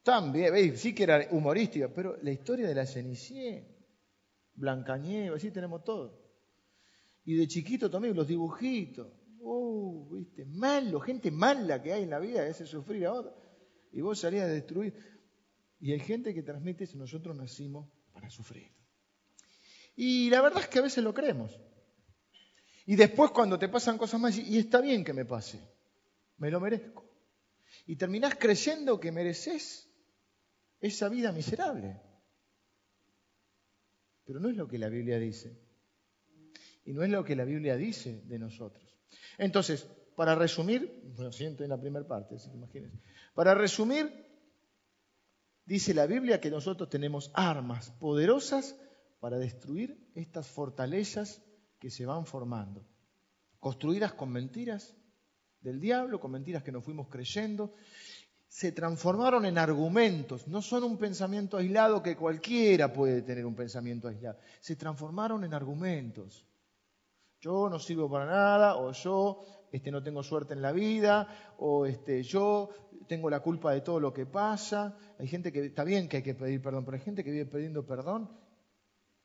A: También, sí que era humorística, pero la historia de la Cenicienta, Blancanieves, así tenemos todo. Y de chiquito también los dibujitos. Uh, viste, malo, gente mala que hay en la vida hace sufrir a otra. Y vos salías a destruir. Y hay gente que transmite eso, nosotros nacimos para sufrir. Y la verdad es que a veces lo creemos. Y después cuando te pasan cosas más, y está bien que me pase, me lo merezco. Y terminás creyendo que mereces esa vida miserable. Pero no es lo que la Biblia dice. Y no es lo que la Biblia dice de nosotros. Entonces, para resumir, lo siento en la primera parte, si imagínense. Para resumir, dice la Biblia que nosotros tenemos armas poderosas para destruir estas fortalezas que se van formando, construidas con mentiras del diablo, con mentiras que nos fuimos creyendo, se transformaron en argumentos, no son un pensamiento aislado que cualquiera puede tener un pensamiento aislado, se transformaron en argumentos. Yo no sirvo para nada, o yo este, no tengo suerte en la vida, o este, yo tengo la culpa de todo lo que pasa. Hay gente que está bien que hay que pedir perdón, pero hay gente que vive pidiendo perdón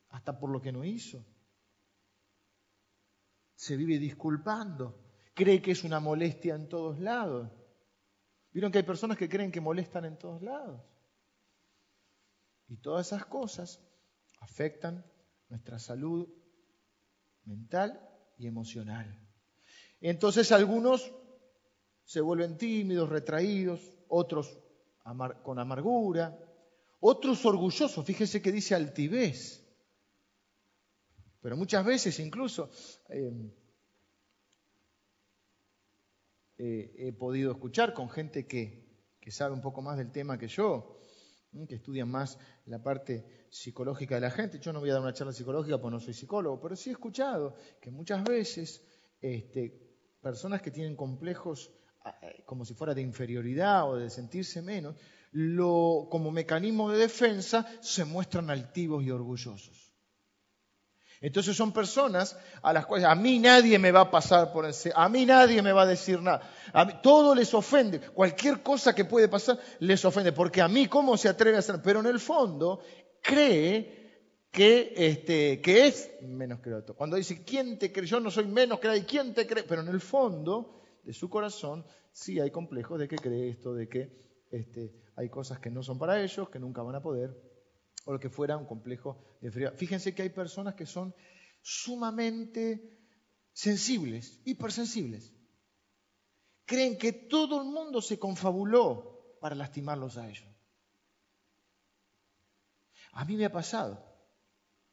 A: hasta por lo que no hizo. Se vive disculpando, cree que es una molestia en todos lados. Vieron que hay personas que creen que molestan en todos lados. Y todas esas cosas afectan nuestra salud mental y emocional. Entonces algunos se vuelven tímidos, retraídos, otros con amargura, otros orgullosos. Fíjese que dice altivez. Pero muchas veces incluso eh, he podido escuchar con gente que, sabe un poco más del tema que yo, que estudian más la parte psicológica de la gente. Yo no voy a dar una charla psicológica porque no soy psicólogo, pero sí he escuchado que muchas veces este, personas que tienen complejos eh, como si fuera de inferioridad o de sentirse menos, lo, como mecanismo de defensa se muestran altivos y orgullosos. Entonces son personas a las cuales a mí nadie me va a pasar por ese, a mí nadie me va a decir nada. A todo les ofende, cualquier cosa que puede pasar les ofende, porque a mí cómo se atreve a hacer, pero en el fondo cree que, este, que es menos que el otro. Cuando dice, ¿quién te cree? Yo no soy menos que nadie, ¿quién te cree? Pero en el fondo de su corazón sí hay complejos de que cree esto, de que este, hay cosas que no son para ellos, que nunca van a poder o lo que fuera un complejo de frío. Fíjense que hay personas que son sumamente sensibles, hipersensibles. Creen que todo el mundo se confabuló para lastimarlos a ellos. A mí me ha pasado,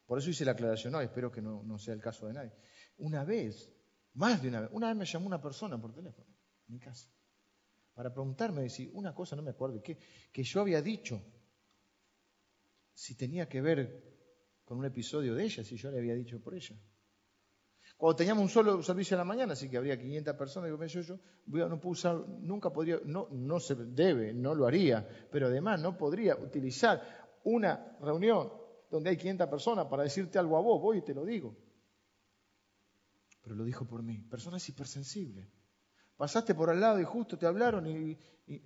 A: por eso hice la aclaración hoy, espero que no, sea el caso de nadie. Una vez, más de una vez, una vez me llamó una persona por teléfono, en mi casa, para preguntarme, decir, una cosa, no me acuerdo qué, que yo había dicho si tenía que ver con un episodio de ella, si yo le había dicho por ella. Cuando teníamos un solo servicio en la mañana, así que habría 500 personas, digo, yo, yo no puedo usar, nunca podría, no, se debe, no lo haría, pero además no podría utilizar una reunión donde hay 500 personas para decirte algo a vos, voy y te lo digo. Pero lo dijo por mí, personas hipersensibles. Pasaste por al lado y justo te hablaron y, y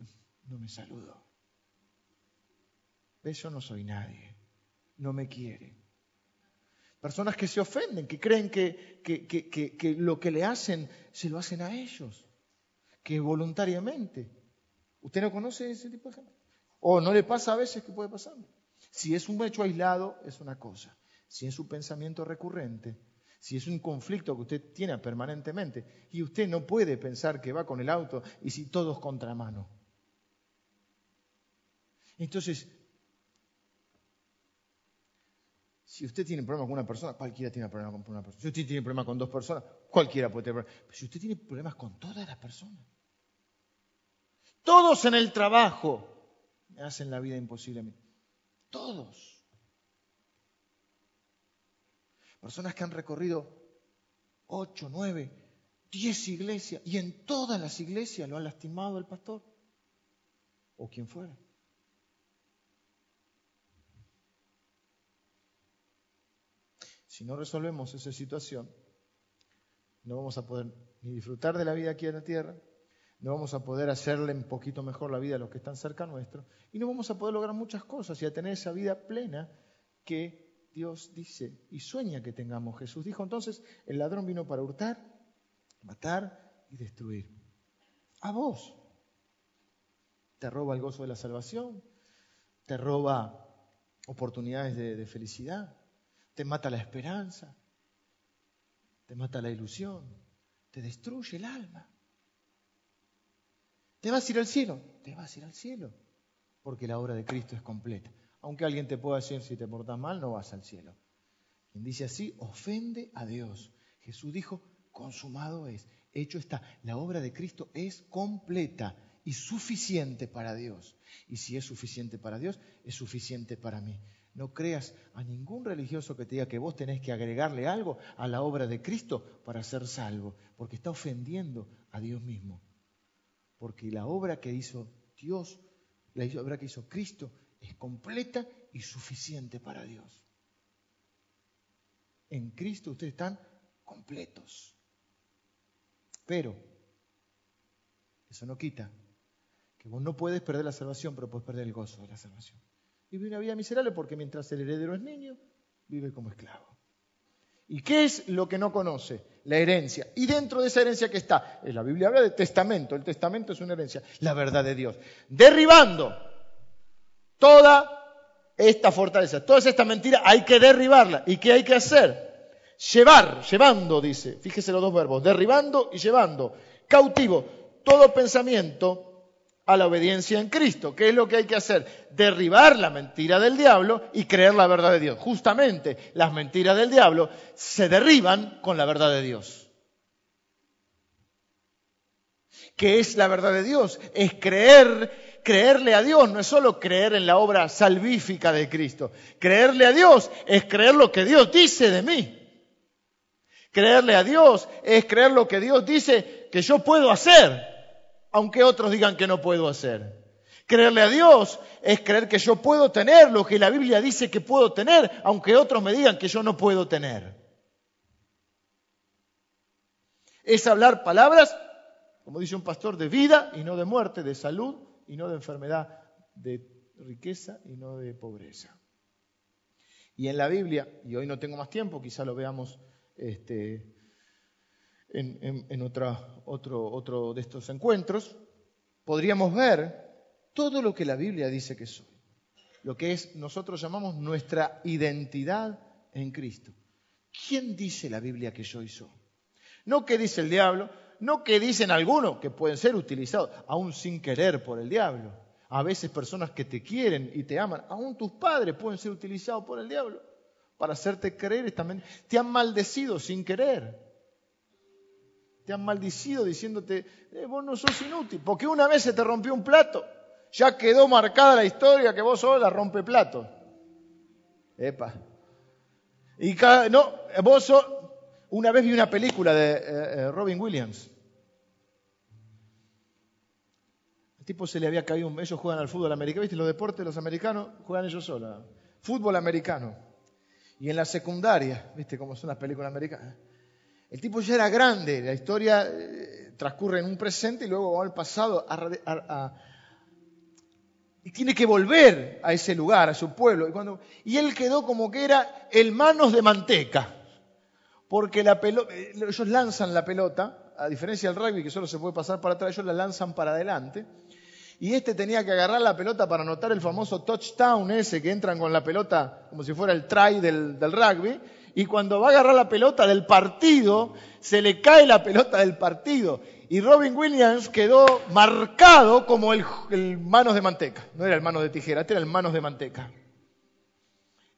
A: no me saludó. Yo no soy nadie. No me quiere. Personas que se ofenden, que creen que, que, lo que le hacen se lo hacen a ellos, que voluntariamente. ¿Usted no conoce ese tipo de gente? ¿O no le pasa a veces que puede pasar? Si es un hecho aislado, es una cosa. Si es un pensamiento recurrente, si es un conflicto que usted tiene permanentemente y usted no puede pensar que va con el auto y si todos contramano. Entonces, Si usted tiene problema con una persona, cualquiera tiene problema con una persona. Si usted tiene problema con dos personas, cualquiera puede tener problemas. Pero si usted tiene problemas con todas las personas, todos en el trabajo me hacen la vida imposible a mí. Todos. Personas que han recorrido ocho, nueve, diez iglesias y en todas las iglesias lo ha lastimado el pastor o quien fuera. Si no resolvemos esa situación, no vamos a poder ni disfrutar de la vida aquí en la tierra, no vamos a poder hacerle un poquito mejor la vida a los que están cerca nuestro, y no vamos a poder lograr muchas cosas y a tener esa vida plena que Dios dice y sueña que tengamos. Jesús dijo entonces, el ladrón vino para hurtar, matar y destruir. A vos. Te roba el gozo de la salvación, te roba oportunidades de felicidad, te mata la esperanza, te mata la ilusión, te destruye el alma. ¿Te vas a ir al cielo? Te vas a ir al cielo, porque la obra de Cristo es completa. Aunque alguien te pueda decir, si te portas mal, no vas al cielo. Quien dice así, ofende a Dios. Jesús dijo, consumado es, hecho está. La obra de Cristo es completa y suficiente para Dios. Y si es suficiente para Dios, es suficiente para mí. No creas a ningún religioso que te diga que vos tenés que agregarle algo a la obra de Cristo para ser salvo, porque está ofendiendo a Dios mismo. Porque la obra que hizo Dios, la obra que hizo Cristo, es completa y suficiente para Dios. En Cristo ustedes están completos. Pero eso no quita que vos no puedes perder la salvación, pero puedes perder el gozo de la salvación vive una vida miserable porque mientras el heredero es niño, vive como esclavo. ¿Y qué es lo que no conoce? La herencia. Y dentro de esa herencia que está, la Biblia habla de testamento, el testamento es una herencia, la verdad de Dios. Derribando toda esta fortaleza, toda esta mentira hay que derribarla. ¿Y qué hay que hacer? Llevar, llevando, dice, fíjese los dos verbos, derribando y llevando, cautivo, todo pensamiento a la obediencia en Cristo. ¿Qué es lo que hay que hacer? Derribar la mentira del diablo y creer la verdad de Dios. Justamente las mentiras del diablo se derriban con la verdad de Dios. ¿Qué es la verdad de Dios? Es creer, creerle a Dios, no es solo creer en la obra salvífica de Cristo. Creerle a Dios es creer lo que Dios dice de mí. Creerle a Dios es creer lo que Dios dice que yo puedo hacer aunque otros digan que no puedo hacer. Creerle a Dios es creer que yo puedo tener lo que la Biblia dice que puedo tener, aunque otros me digan que yo no puedo tener. Es hablar palabras, como dice un pastor, de vida y no de muerte, de salud y no de enfermedad, de riqueza y no de pobreza. Y en la Biblia, y hoy no tengo más tiempo, quizá lo veamos este, en, otro, otro de estos encuentros, podríamos ver todo lo que la Biblia dice que soy. Lo que es, nosotros llamamos nuestra identidad en Cristo. ¿Quién dice la Biblia que yo soy? No que dice el diablo, no que dicen algunos que pueden ser utilizados, aún sin querer por el diablo. A veces personas que te quieren y te aman, aún tus padres pueden ser utilizados por el diablo para hacerte creer. También te han maldecido sin querer te han maldicido diciéndote, eh, vos no sos inútil, porque una vez se te rompió un plato, ya quedó marcada la historia que vos sos la rompe plato. Epa. Y cada, no, vos sos, una vez vi una película de eh, eh, Robin Williams. El tipo se le había caído, un, ellos juegan al fútbol americano, ¿viste? Los deportes, los americanos juegan ellos solos. Fútbol americano. Y en la secundaria, ¿viste cómo son las películas americanas? El tipo ya era grande, la historia eh, transcurre en un presente y luego va al pasado y tiene que volver a ese lugar, a su pueblo. Y, cuando, él quedó como que era el manos de manteca, porque la eh, ellos lanzan la pelota, a diferencia del rugby que solo se puede pasar para atrás, ellos la lanzan para adelante. Y este tenía que agarrar la pelota para anotar el famoso touchdown ese que entran con la pelota como si fuera el try del rugby y cuando va a agarrar la pelota del partido, se le cae la pelota del partido. Y Robin Williams quedó marcado como el, manos de manteca. No era el manos de tijera, este era el manos de manteca.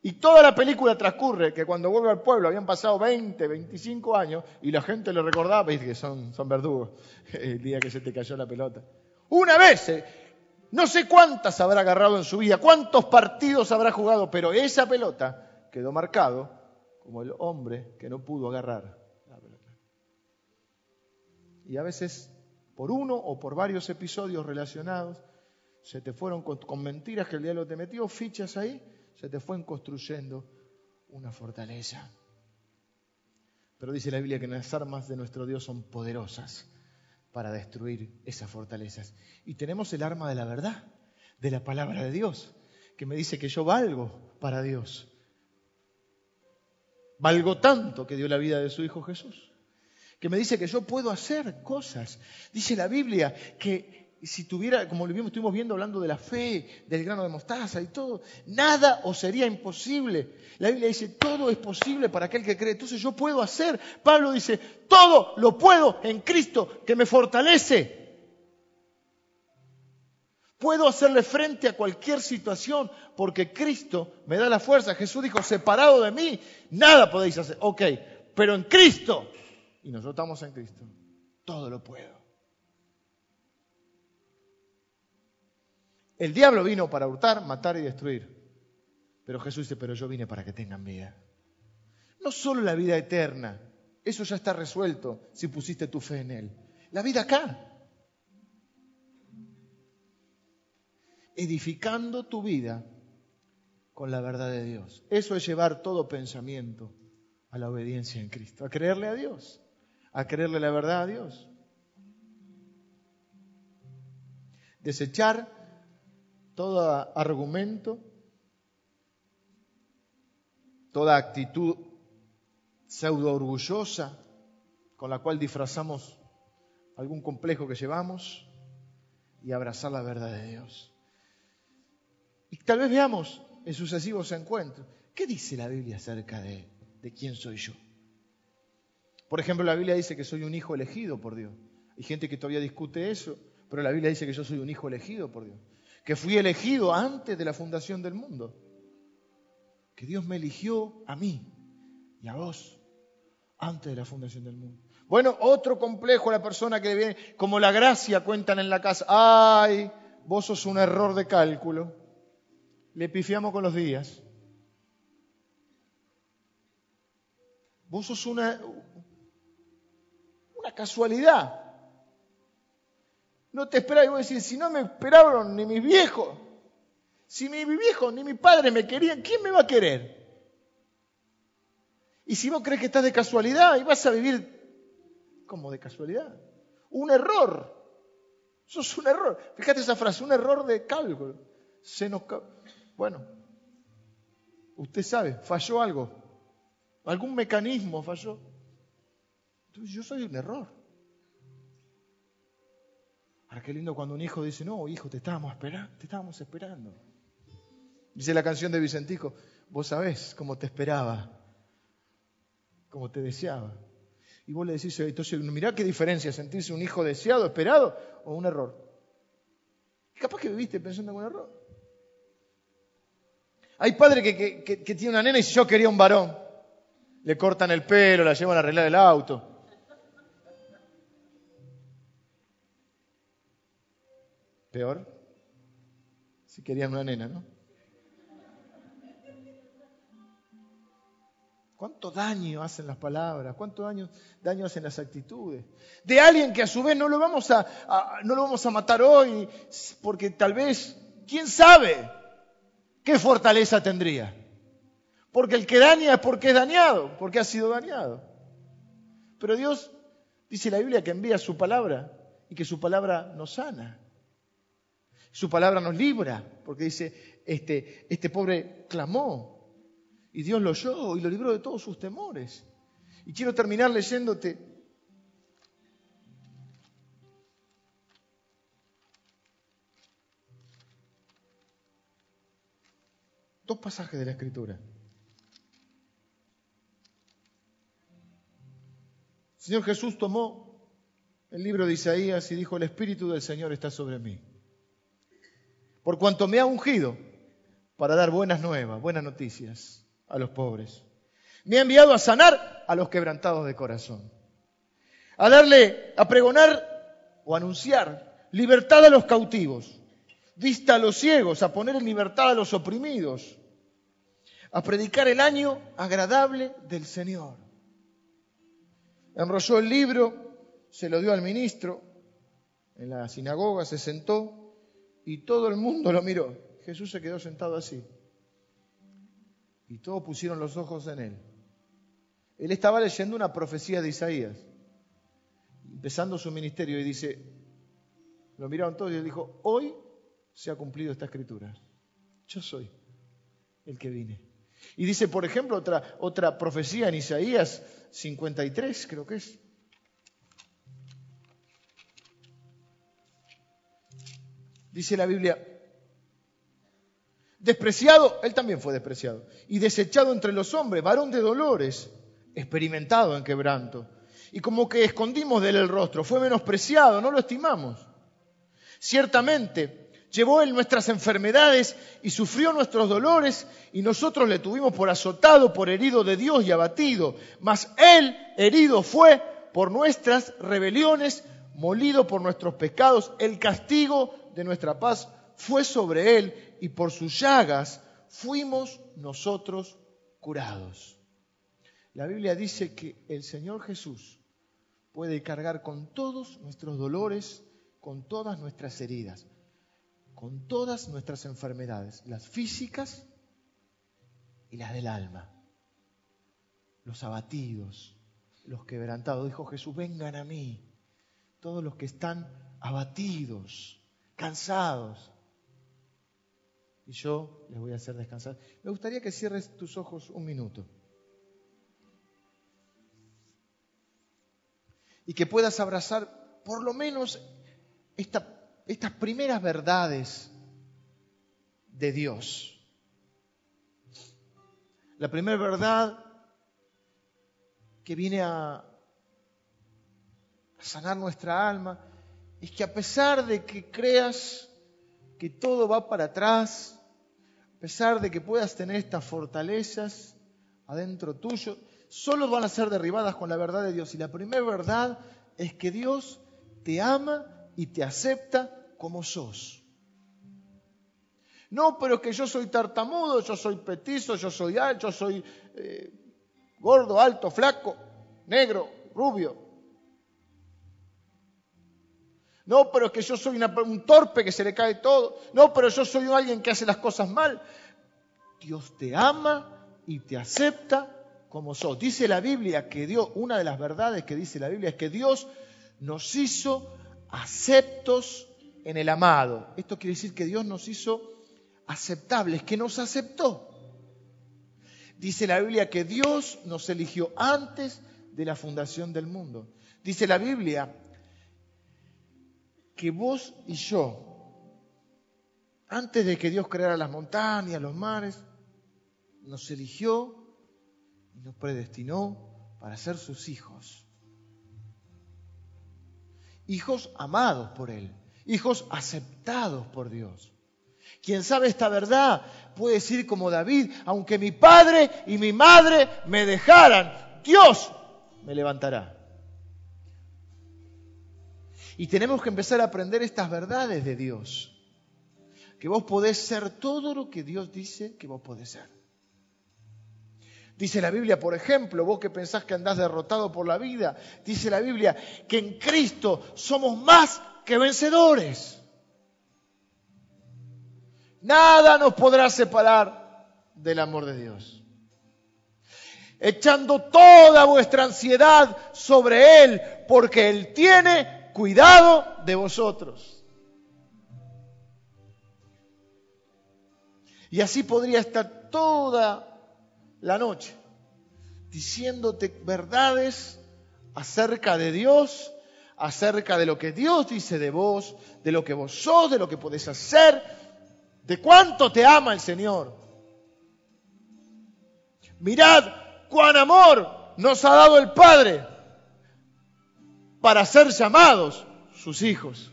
A: Y toda la película transcurre que cuando vuelve al pueblo habían pasado 20, 25 años y la gente le recordaba, que son, son verdugos, <laughs> el día que se te cayó la pelota. Una vez, eh, no sé cuántas habrá agarrado en su vida, cuántos partidos habrá jugado, pero esa pelota quedó marcado como el hombre que no pudo agarrar la pelota. Y a veces, por uno o por varios episodios relacionados, se te fueron con, mentiras que el diablo te metió, fichas ahí, se te fueron construyendo una fortaleza. Pero dice la Biblia que las armas de nuestro Dios son poderosas para destruir esas fortalezas. Y tenemos el arma de la verdad, de la palabra de Dios, que me dice que yo valgo para Dios. Valgo tanto que dio la vida de su Hijo Jesús. Que me dice que yo puedo hacer cosas. Dice la Biblia que si tuviera, como lo estuvimos viendo hablando de la fe, del grano de mostaza y todo, nada os sería imposible. La Biblia dice, todo es posible para aquel que cree. Entonces yo puedo hacer. Pablo dice, todo lo puedo en Cristo que me fortalece. Puedo hacerle frente a cualquier situación porque Cristo me da la fuerza. Jesús dijo, separado de mí, nada podéis hacer. Ok, pero en Cristo, y nosotros estamos en Cristo, todo lo puedo. El diablo vino para hurtar, matar y destruir. Pero Jesús dice, pero yo vine para que tengan vida. No solo la vida eterna, eso ya está resuelto si pusiste tu fe en Él. La vida acá. Edificando tu vida con la verdad de Dios. Eso es llevar todo pensamiento a la obediencia en Cristo, a creerle a Dios, a creerle la verdad a Dios. Desechar todo argumento, toda actitud pseudo orgullosa con la cual disfrazamos algún complejo que llevamos y abrazar la verdad de Dios. Y tal vez veamos en sucesivos encuentros. ¿Qué dice la Biblia acerca de, quién soy yo? Por ejemplo, la Biblia dice que soy un hijo elegido por Dios. Hay gente que todavía discute eso, pero la Biblia dice que yo soy un hijo elegido por Dios. Que fui elegido antes de la fundación del mundo. Que Dios me eligió a mí y a vos antes de la fundación del mundo. Bueno, otro complejo a la persona que viene, como la gracia cuentan en la casa. Ay, vos sos un error de cálculo. Le pifiamos con los días. Vos sos una, una casualidad. No te esperaba, y vos decís, si no me esperaron ni mis viejos, si ni mi viejo ni mi padre me querían, ¿quién me va a querer? Y si vos crees que estás de casualidad y vas a vivir como de casualidad, un error. Eso es un error. Fíjate esa frase, un error de cálculo. Se nos bueno, usted sabe, falló algo. Algún mecanismo falló. Entonces yo soy un error. Ahora qué lindo cuando un hijo dice, no, hijo, te estábamos esperando, te estábamos esperando. Dice la canción de Vicentico, vos sabés cómo te esperaba, cómo te deseaba. Y vos le decís, entonces, mirá qué diferencia, sentirse un hijo deseado, esperado o un error. Capaz que viviste pensando en un error. Hay padre que, tiene una nena y yo quería un varón. Le cortan el pelo, la llevan a arreglar el auto. Peor, si querían una nena, ¿no? ¿Cuánto daño hacen las palabras? ¿Cuánto daño, daño hacen las actitudes? De alguien que a su vez no lo, vamos a, no lo vamos a matar hoy porque tal vez, ¿quién sabe qué fortaleza tendría? Porque el que daña es porque es dañado, porque ha sido dañado. Pero Dios dice la Biblia que envía su palabra y que su palabra nos sana. Su palabra nos libra, porque dice, este, este pobre clamó y Dios lo oyó y lo libró de todos sus temores. Y quiero terminar leyéndote dos pasajes de la Escritura. El Señor Jesús tomó el libro de Isaías y dijo, el Espíritu del Señor está sobre mí por cuanto me ha ungido para dar buenas nuevas, buenas noticias a los pobres. Me ha enviado a sanar a los quebrantados de corazón, a darle, a pregonar o anunciar libertad a los cautivos, vista a los ciegos, a poner en libertad a los oprimidos, a predicar el año agradable del Señor. Enrolló el libro, se lo dio al ministro, en la sinagoga se sentó y todo el mundo lo miró. Jesús se quedó sentado así. Y todos pusieron los ojos en él. Él estaba leyendo una profecía de Isaías, empezando su ministerio, y dice, lo miraron todos y él dijo, hoy se ha cumplido esta escritura. Yo soy el que vine. Y dice, por ejemplo, otra, profecía en Isaías 53, creo que es, dice la Biblia, despreciado, él también fue despreciado, y desechado entre los hombres, varón de dolores, experimentado en quebranto. Y como que escondimos de él el rostro, fue menospreciado, no lo estimamos. Ciertamente, llevó él nuestras enfermedades y sufrió nuestros dolores, y nosotros le tuvimos por azotado, por herido de Dios y abatido. Mas él herido fue por nuestras rebeliones, molido por nuestros pecados, el castigo de nuestra paz fue sobre él y por sus llagas fuimos nosotros curados. La Biblia dice que el Señor Jesús puede cargar con todos nuestros dolores, con todas nuestras heridas, con todas nuestras enfermedades, las físicas y las del alma, los abatidos, los quebrantados. Dijo Jesús, vengan a mí, todos los que están abatidos cansados. Y yo les voy a hacer descansar. Me gustaría que cierres tus ojos un minuto. Y que puedas abrazar por lo menos estas primeras verdades de Dios. La primera verdad que viene a, sanar nuestra alma es que a pesar de que creas que todo va para atrás, a pesar de que puedas tener estas fortalezas adentro tuyo, solo van a ser derribadas con la verdad de Dios. Y la primera verdad es que Dios te ama y te acepta como sos. No, pero que yo soy tartamudo, yo soy petizo, yo soy alto, yo soy eh, gordo, alto, flaco, negro, rubio. No, pero que yo soy un torpe que se le cae todo. No, pero yo soy alguien que hace las cosas mal. Dios te ama y te acepta como sos. Dice la Biblia que Dios, una de las verdades que dice la Biblia es que Dios nos hizo aceptos en el amado. Esto quiere decir que Dios nos hizo aceptables, que nos aceptó. Dice la Biblia que Dios nos eligió antes de la fundación del mundo. Dice la Biblia que vos y yo, antes de que Dios creara las montañas, los mares, nos eligió y nos predestinó para ser sus hijos. Hijos amados por Él, hijos aceptados por Dios. Quien sabe esta verdad puede decir como David, aunque mi padre y mi madre me dejaran, Dios me levantará. Y tenemos que empezar a aprender estas verdades de Dios. Que vos podés ser todo lo que Dios dice que vos podés ser. Dice la Biblia, por ejemplo, vos que pensás que andás derrotado por la vida, dice la Biblia que en Cristo somos más que vencedores. Nada nos podrá separar del amor de Dios. Echando toda vuestra ansiedad sobre Él, porque Él tiene cuidado de vosotros. Y así podría estar toda la noche diciéndote verdades acerca de Dios, acerca de lo que Dios dice de vos, de lo que vos sos, de lo que podés hacer, de cuánto te ama el Señor. Mirad cuán amor nos ha dado el Padre para ser llamados sus hijos,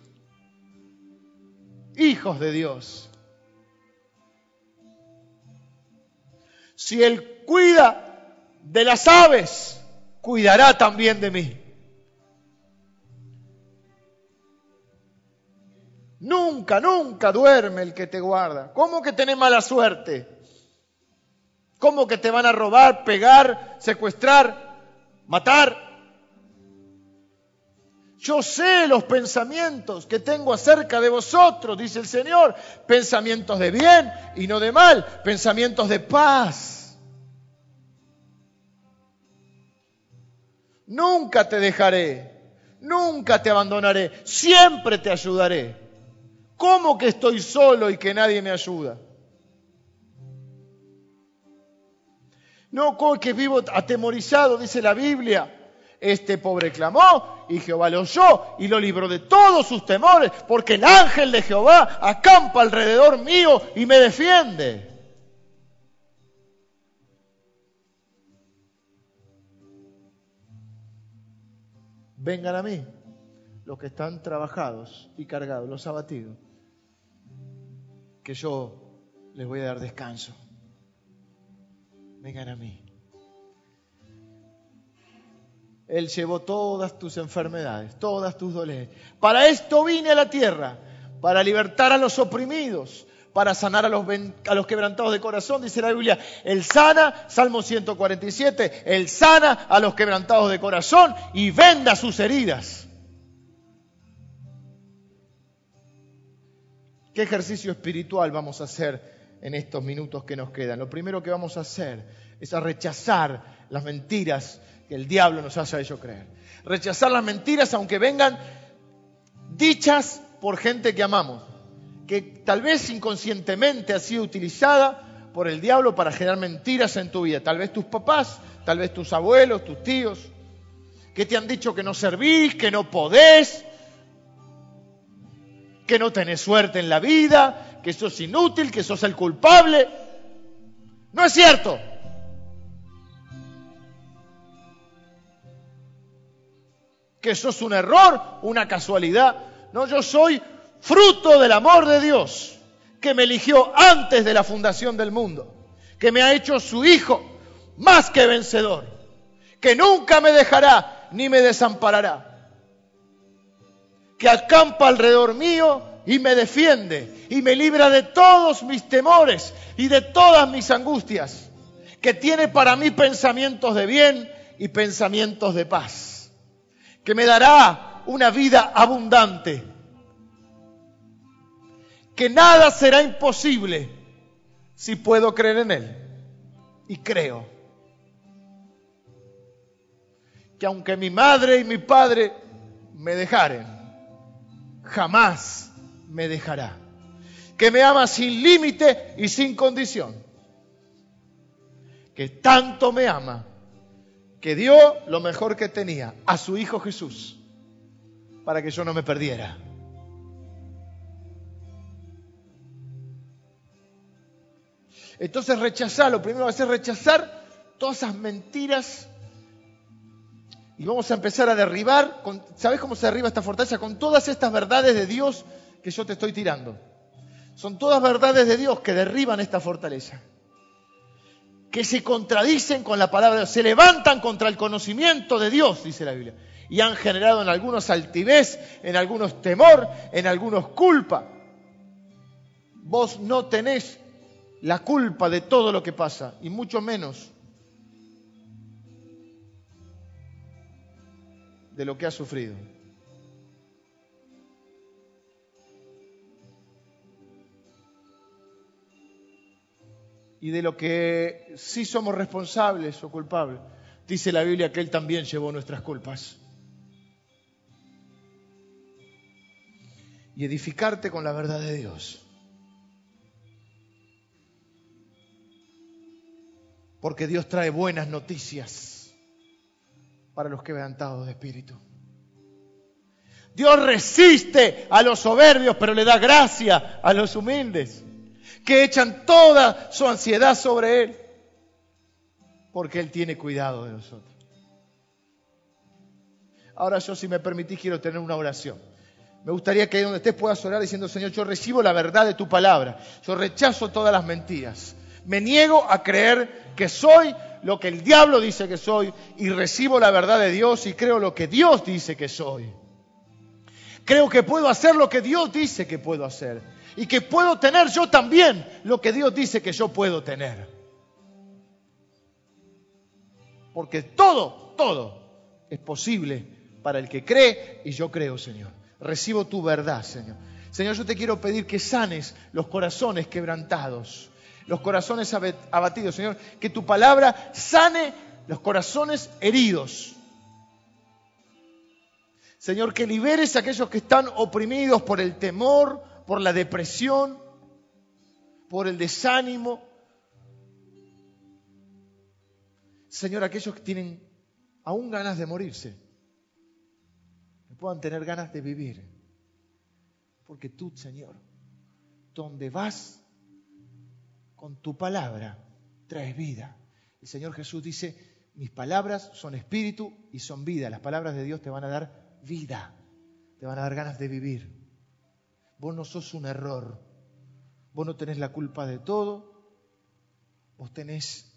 A: hijos de Dios. Si Él cuida de las aves, cuidará también de mí. Nunca, nunca duerme el que te guarda. ¿Cómo que tenés mala suerte? ¿Cómo que te van a robar, pegar, secuestrar, matar? Yo sé los pensamientos que tengo acerca de vosotros, dice el Señor, pensamientos de bien y no de mal, pensamientos de paz. Nunca te dejaré, nunca te abandonaré, siempre te ayudaré. ¿Cómo que estoy solo y que nadie me ayuda? No, que vivo atemorizado, dice la Biblia. Este pobre clamó y Jehová lo oyó y lo libró de todos sus temores, porque el ángel de Jehová acampa alrededor mío y me defiende. Vengan a mí los que están trabajados y cargados, los abatidos, que yo les voy a dar descanso. Vengan a mí. Él llevó todas tus enfermedades, todas tus dolencias. Para esto vine a la tierra, para libertar a los oprimidos, para sanar a los, a los quebrantados de corazón, dice la Biblia. Él sana, Salmo 147, Él sana a los quebrantados de corazón y venda sus heridas. ¿Qué ejercicio espiritual vamos a hacer en estos minutos que nos quedan? Lo primero que vamos a hacer es rechazar las mentiras que el diablo nos haya hecho creer. Rechazar las mentiras aunque vengan dichas por gente que amamos, que tal vez inconscientemente ha sido utilizada por el diablo para generar mentiras en tu vida. Tal vez tus papás, tal vez tus abuelos, tus tíos, que te han dicho que no servís, que no podés, que no tenés suerte en la vida, que sos inútil, que sos el culpable. No es cierto. Que sos un error, una casualidad. No, yo soy fruto del amor de Dios, que me eligió antes de la fundación del mundo, que me ha hecho su hijo más que vencedor, que nunca me dejará ni me desamparará que acampa alrededor mío y me defiende y me libra de todos mis temores y de todas mis angustias, que tiene para mí pensamientos de bien y pensamientos de paz, que me dará una vida abundante, que nada será imposible si puedo creer en Él. Y creo que aunque mi madre y mi padre me dejaren, jamás me dejará. Que me ama sin límite y sin condición. Que tanto me ama que dio lo mejor que tenía, a su Hijo Jesús, para que yo no me perdiera. Entonces rechazar, lo primero va a ser rechazar todas esas mentiras y vamos a empezar a derribar, ¿sabes cómo se derriba esta fortaleza? Con todas estas verdades de Dios que yo te estoy tirando. Son todas verdades de Dios que derriban esta fortaleza. Que se contradicen con la palabra de Dios, se levantan contra el conocimiento de Dios, dice la Biblia. Y han generado en algunos altivez, en algunos temor, en algunos culpa. Vos no tenés la culpa de todo lo que pasa, y mucho menos de lo que ha sufrido. Y de lo que sí somos responsables o culpables, dice la Biblia que Él también llevó nuestras culpas. Y edificarte con la verdad de Dios. Porque Dios trae buenas noticias para los quebrantados de espíritu. Dios resiste a los soberbios, pero le da gracia a los humildes, que echan toda su ansiedad sobre Él, porque Él tiene cuidado de nosotros. Ahora yo, si me permitís, quiero tener una oración. Me gustaría que ahí donde estés puedas orar diciendo, Señor, yo recibo la verdad de tu palabra. Yo rechazo todas las mentiras. Me niego a creer que soy lo que el diablo dice que soy y recibo la verdad de Dios y creo lo que Dios dice que soy. Creo que puedo hacer lo que Dios dice que puedo hacer y que puedo tener yo también lo que Dios dice que yo puedo tener. Porque todo, todo es posible para el que cree y yo creo, Señor. Recibo tu verdad, Señor. Señor, yo te quiero pedir que sanes los corazones quebrantados los corazones abatidos, Señor. Que tu palabra sane los corazones heridos. Señor, que liberes a aquellos que están oprimidos por el temor, por la depresión, por el desánimo. Señor, aquellos que tienen aún ganas de morirse, que puedan tener ganas de vivir. Porque tú, Señor, donde vas, con tu palabra traes vida. El Señor Jesús dice, mis palabras son espíritu y son vida. Las palabras de Dios te van a dar vida, te van a dar ganas de vivir. Vos no sos un error, vos no tenés la culpa de todo, vos tenés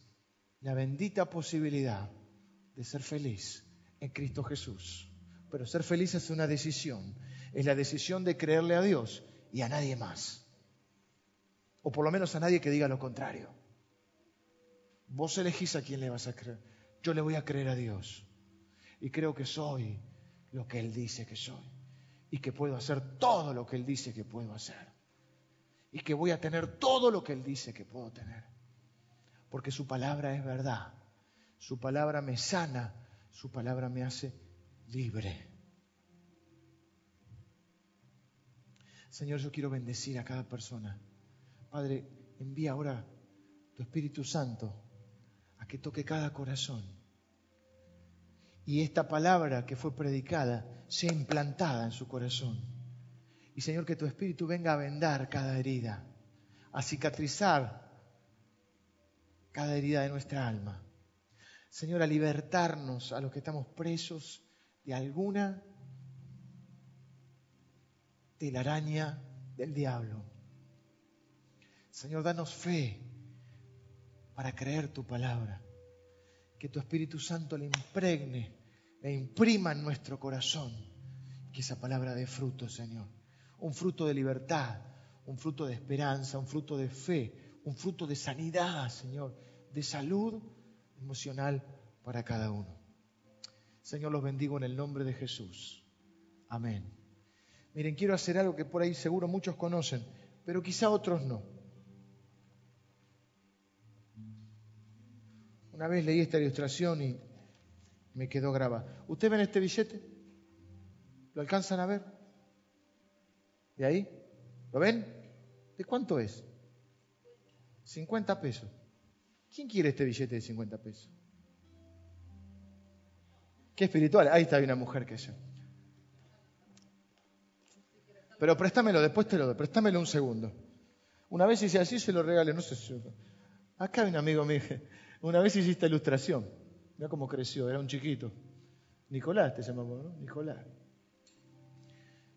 A: la bendita posibilidad de ser feliz en Cristo Jesús. Pero ser feliz es una decisión, es la decisión de creerle a Dios y a nadie más. O por lo menos a nadie que diga lo contrario. Vos elegís a quién le vas a creer. Yo le voy a creer a Dios. Y creo que soy lo que Él dice que soy. Y que puedo hacer todo lo que Él dice que puedo hacer. Y que voy a tener todo lo que Él dice que puedo tener. Porque su palabra es verdad. Su palabra me sana. Su palabra me hace libre. Señor, yo quiero bendecir a cada persona Padre, envía ahora tu Espíritu Santo a que toque cada corazón. Y esta palabra que fue predicada sea implantada en su corazón. Y Señor, que tu Espíritu venga a vendar cada herida, a cicatrizar cada herida de nuestra alma. Señor, a libertarnos a los que estamos presos de alguna telaraña del diablo. Señor, danos fe para creer tu palabra. Que tu Espíritu Santo le impregne, le imprima en nuestro corazón. Que esa palabra dé fruto, Señor. Un fruto de libertad, un fruto de esperanza, un fruto de fe, un fruto de sanidad, Señor, de salud emocional para cada uno. Señor, los bendigo en el nombre de Jesús. Amén. Miren, quiero hacer algo que por ahí seguro muchos conocen, pero quizá otros no. Una vez leí esta ilustración y me quedó grabada. ¿Ustedes ven este billete? ¿Lo alcanzan a ver? ¿De ahí? ¿Lo ven? ¿De cuánto es? 50 pesos. ¿Quién quiere este billete de 50 pesos? Qué espiritual. Ahí está una mujer que yo. Pero préstamelo, después te lo doy. Préstamelo un segundo. Una vez hice así, se lo regalé. No sé si... Acá hay un amigo mío. Una vez hiciste ilustración. Mira cómo creció, era un chiquito. Nicolás te llamamos, ¿no? Nicolás.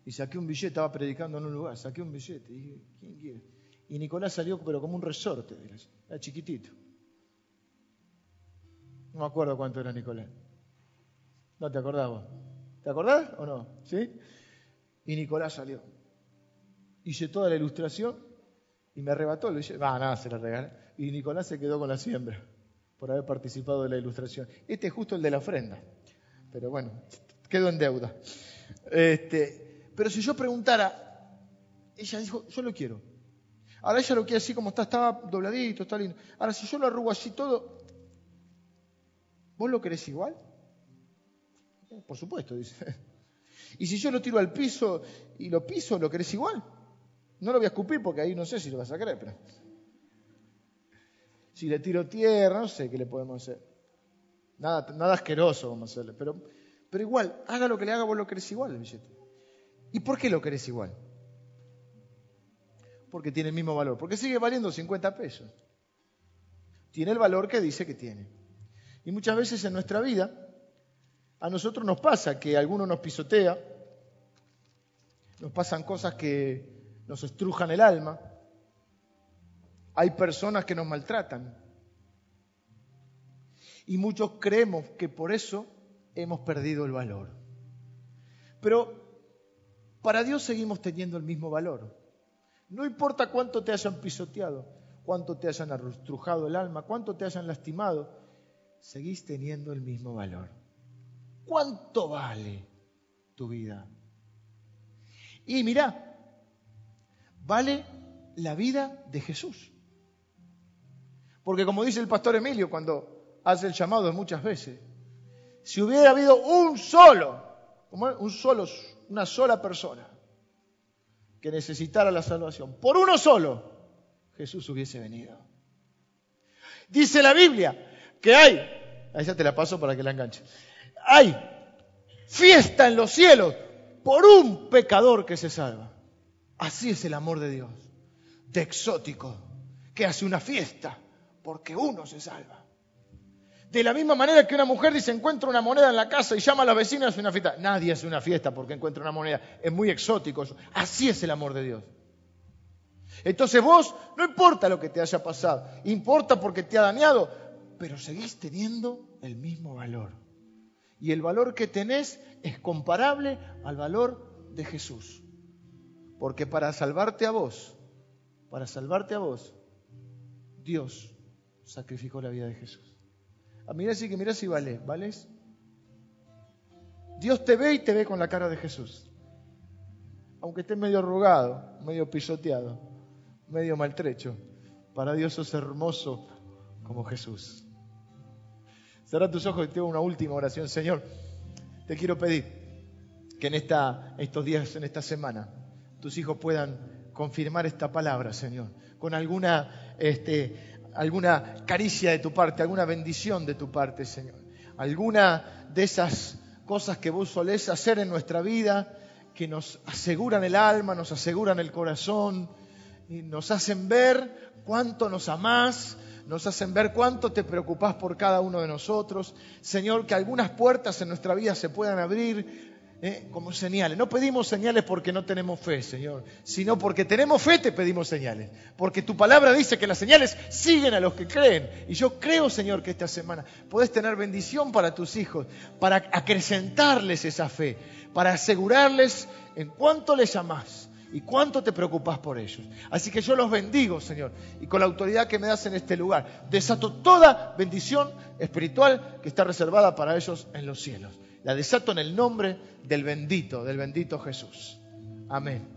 A: Y saqué un billete, estaba predicando en un lugar, saqué un billete. Y dije, ¿quién quiere? Y Nicolás salió, pero como un resorte. Era chiquitito. No me acuerdo cuánto era Nicolás. No te acordabas. ¿Te acordás o no? ¿Sí? Y Nicolás salió. Hice toda la ilustración y me arrebató. Le dije, ah, nada, se la regalé. Y Nicolás se quedó con la siembra por haber participado de la ilustración. Este es justo el de la ofrenda. Pero bueno, quedó en deuda. Este, pero si yo preguntara, ella dijo, yo lo quiero. Ahora ella lo quiere así como está, estaba dobladito, está lindo. Ahora si yo lo arrugo así todo, ¿vos lo querés igual? Por supuesto, dice. <laughs> Y si yo lo tiro al piso y lo piso, ¿lo querés igual? No lo voy a escupir porque ahí no sé si lo vas a querer, pero... Si le tiro tierra, no sé qué le podemos hacer. Nada, nada asqueroso vamos a hacerle. Pero, pero igual, haga lo que le haga, vos lo querés igual el billete. ¿Y por qué lo querés igual? Porque tiene el mismo valor. Porque sigue valiendo 50 pesos. Tiene el valor que dice que tiene. Y muchas veces en nuestra vida a nosotros nos pasa que alguno nos pisotea, nos pasan cosas que nos estrujan el alma, hay personas que nos maltratan. Y muchos creemos que por eso hemos perdido el valor. Pero para Dios seguimos teniendo el mismo valor. No importa cuánto te hayan pisoteado, cuánto te hayan estrujado el alma, cuánto te hayan lastimado, seguís teniendo el mismo valor. ¿Cuánto vale tu vida? Y mira, vale la vida de Jesús. Porque como dice el pastor Emilio cuando hace el llamado muchas veces, si hubiera habido un solo, un solo, una sola persona que necesitara la salvación, por uno solo, Jesús hubiese venido. Dice la Biblia que hay, ahí ya te la paso para que la enganche, hay fiesta en los cielos por un pecador que se salva. Así es el amor de Dios, de exótico, que hace una fiesta porque uno se salva. De la misma manera que una mujer dice encuentra una moneda en la casa y llama a la vecina hace una fiesta. Nadie hace una fiesta porque encuentra una moneda. Es muy exótico. Así es el amor de Dios. Entonces vos, no importa lo que te haya pasado, importa porque te ha dañado, pero seguís teniendo el mismo valor. Y el valor que tenés es comparable al valor de Jesús. Porque para salvarte a vos, para salvarte a vos, Dios sacrificó la vida de Jesús. Ah, mira si que mira si vale, ¿vales? Dios te ve y te ve con la cara de Jesús. Aunque estés medio arrugado, medio pisoteado, medio maltrecho, para Dios sos hermoso como Jesús. Cerra tus ojos y te una última oración. Señor, te quiero pedir que en esta, estos días, en esta semana, tus hijos puedan confirmar esta palabra, Señor, con alguna este, alguna caricia de tu parte, alguna bendición de tu parte, Señor. Alguna de esas cosas que vos solés hacer en nuestra vida, que nos aseguran el alma, nos aseguran el corazón, y nos hacen ver cuánto nos amás, nos hacen ver cuánto te preocupas por cada uno de nosotros. Señor, que algunas puertas en nuestra vida se puedan abrir ¿eh? como señales. No pedimos señales porque no tenemos fe, Señor, sino porque tenemos fe te pedimos señales. Porque tu palabra dice que las señales siguen a los que creen. Y yo creo, Señor, que esta semana puedes tener bendición para tus hijos, para acrecentarles esa fe, para asegurarles en cuánto les amás y cuánto te preocupas por ellos. Así que yo los bendigo, Señor, y con la autoridad que me das en este lugar, desato toda bendición espiritual que está reservada para ellos en los cielos. La desato en el nombre del bendito, del bendito Jesús. Amén.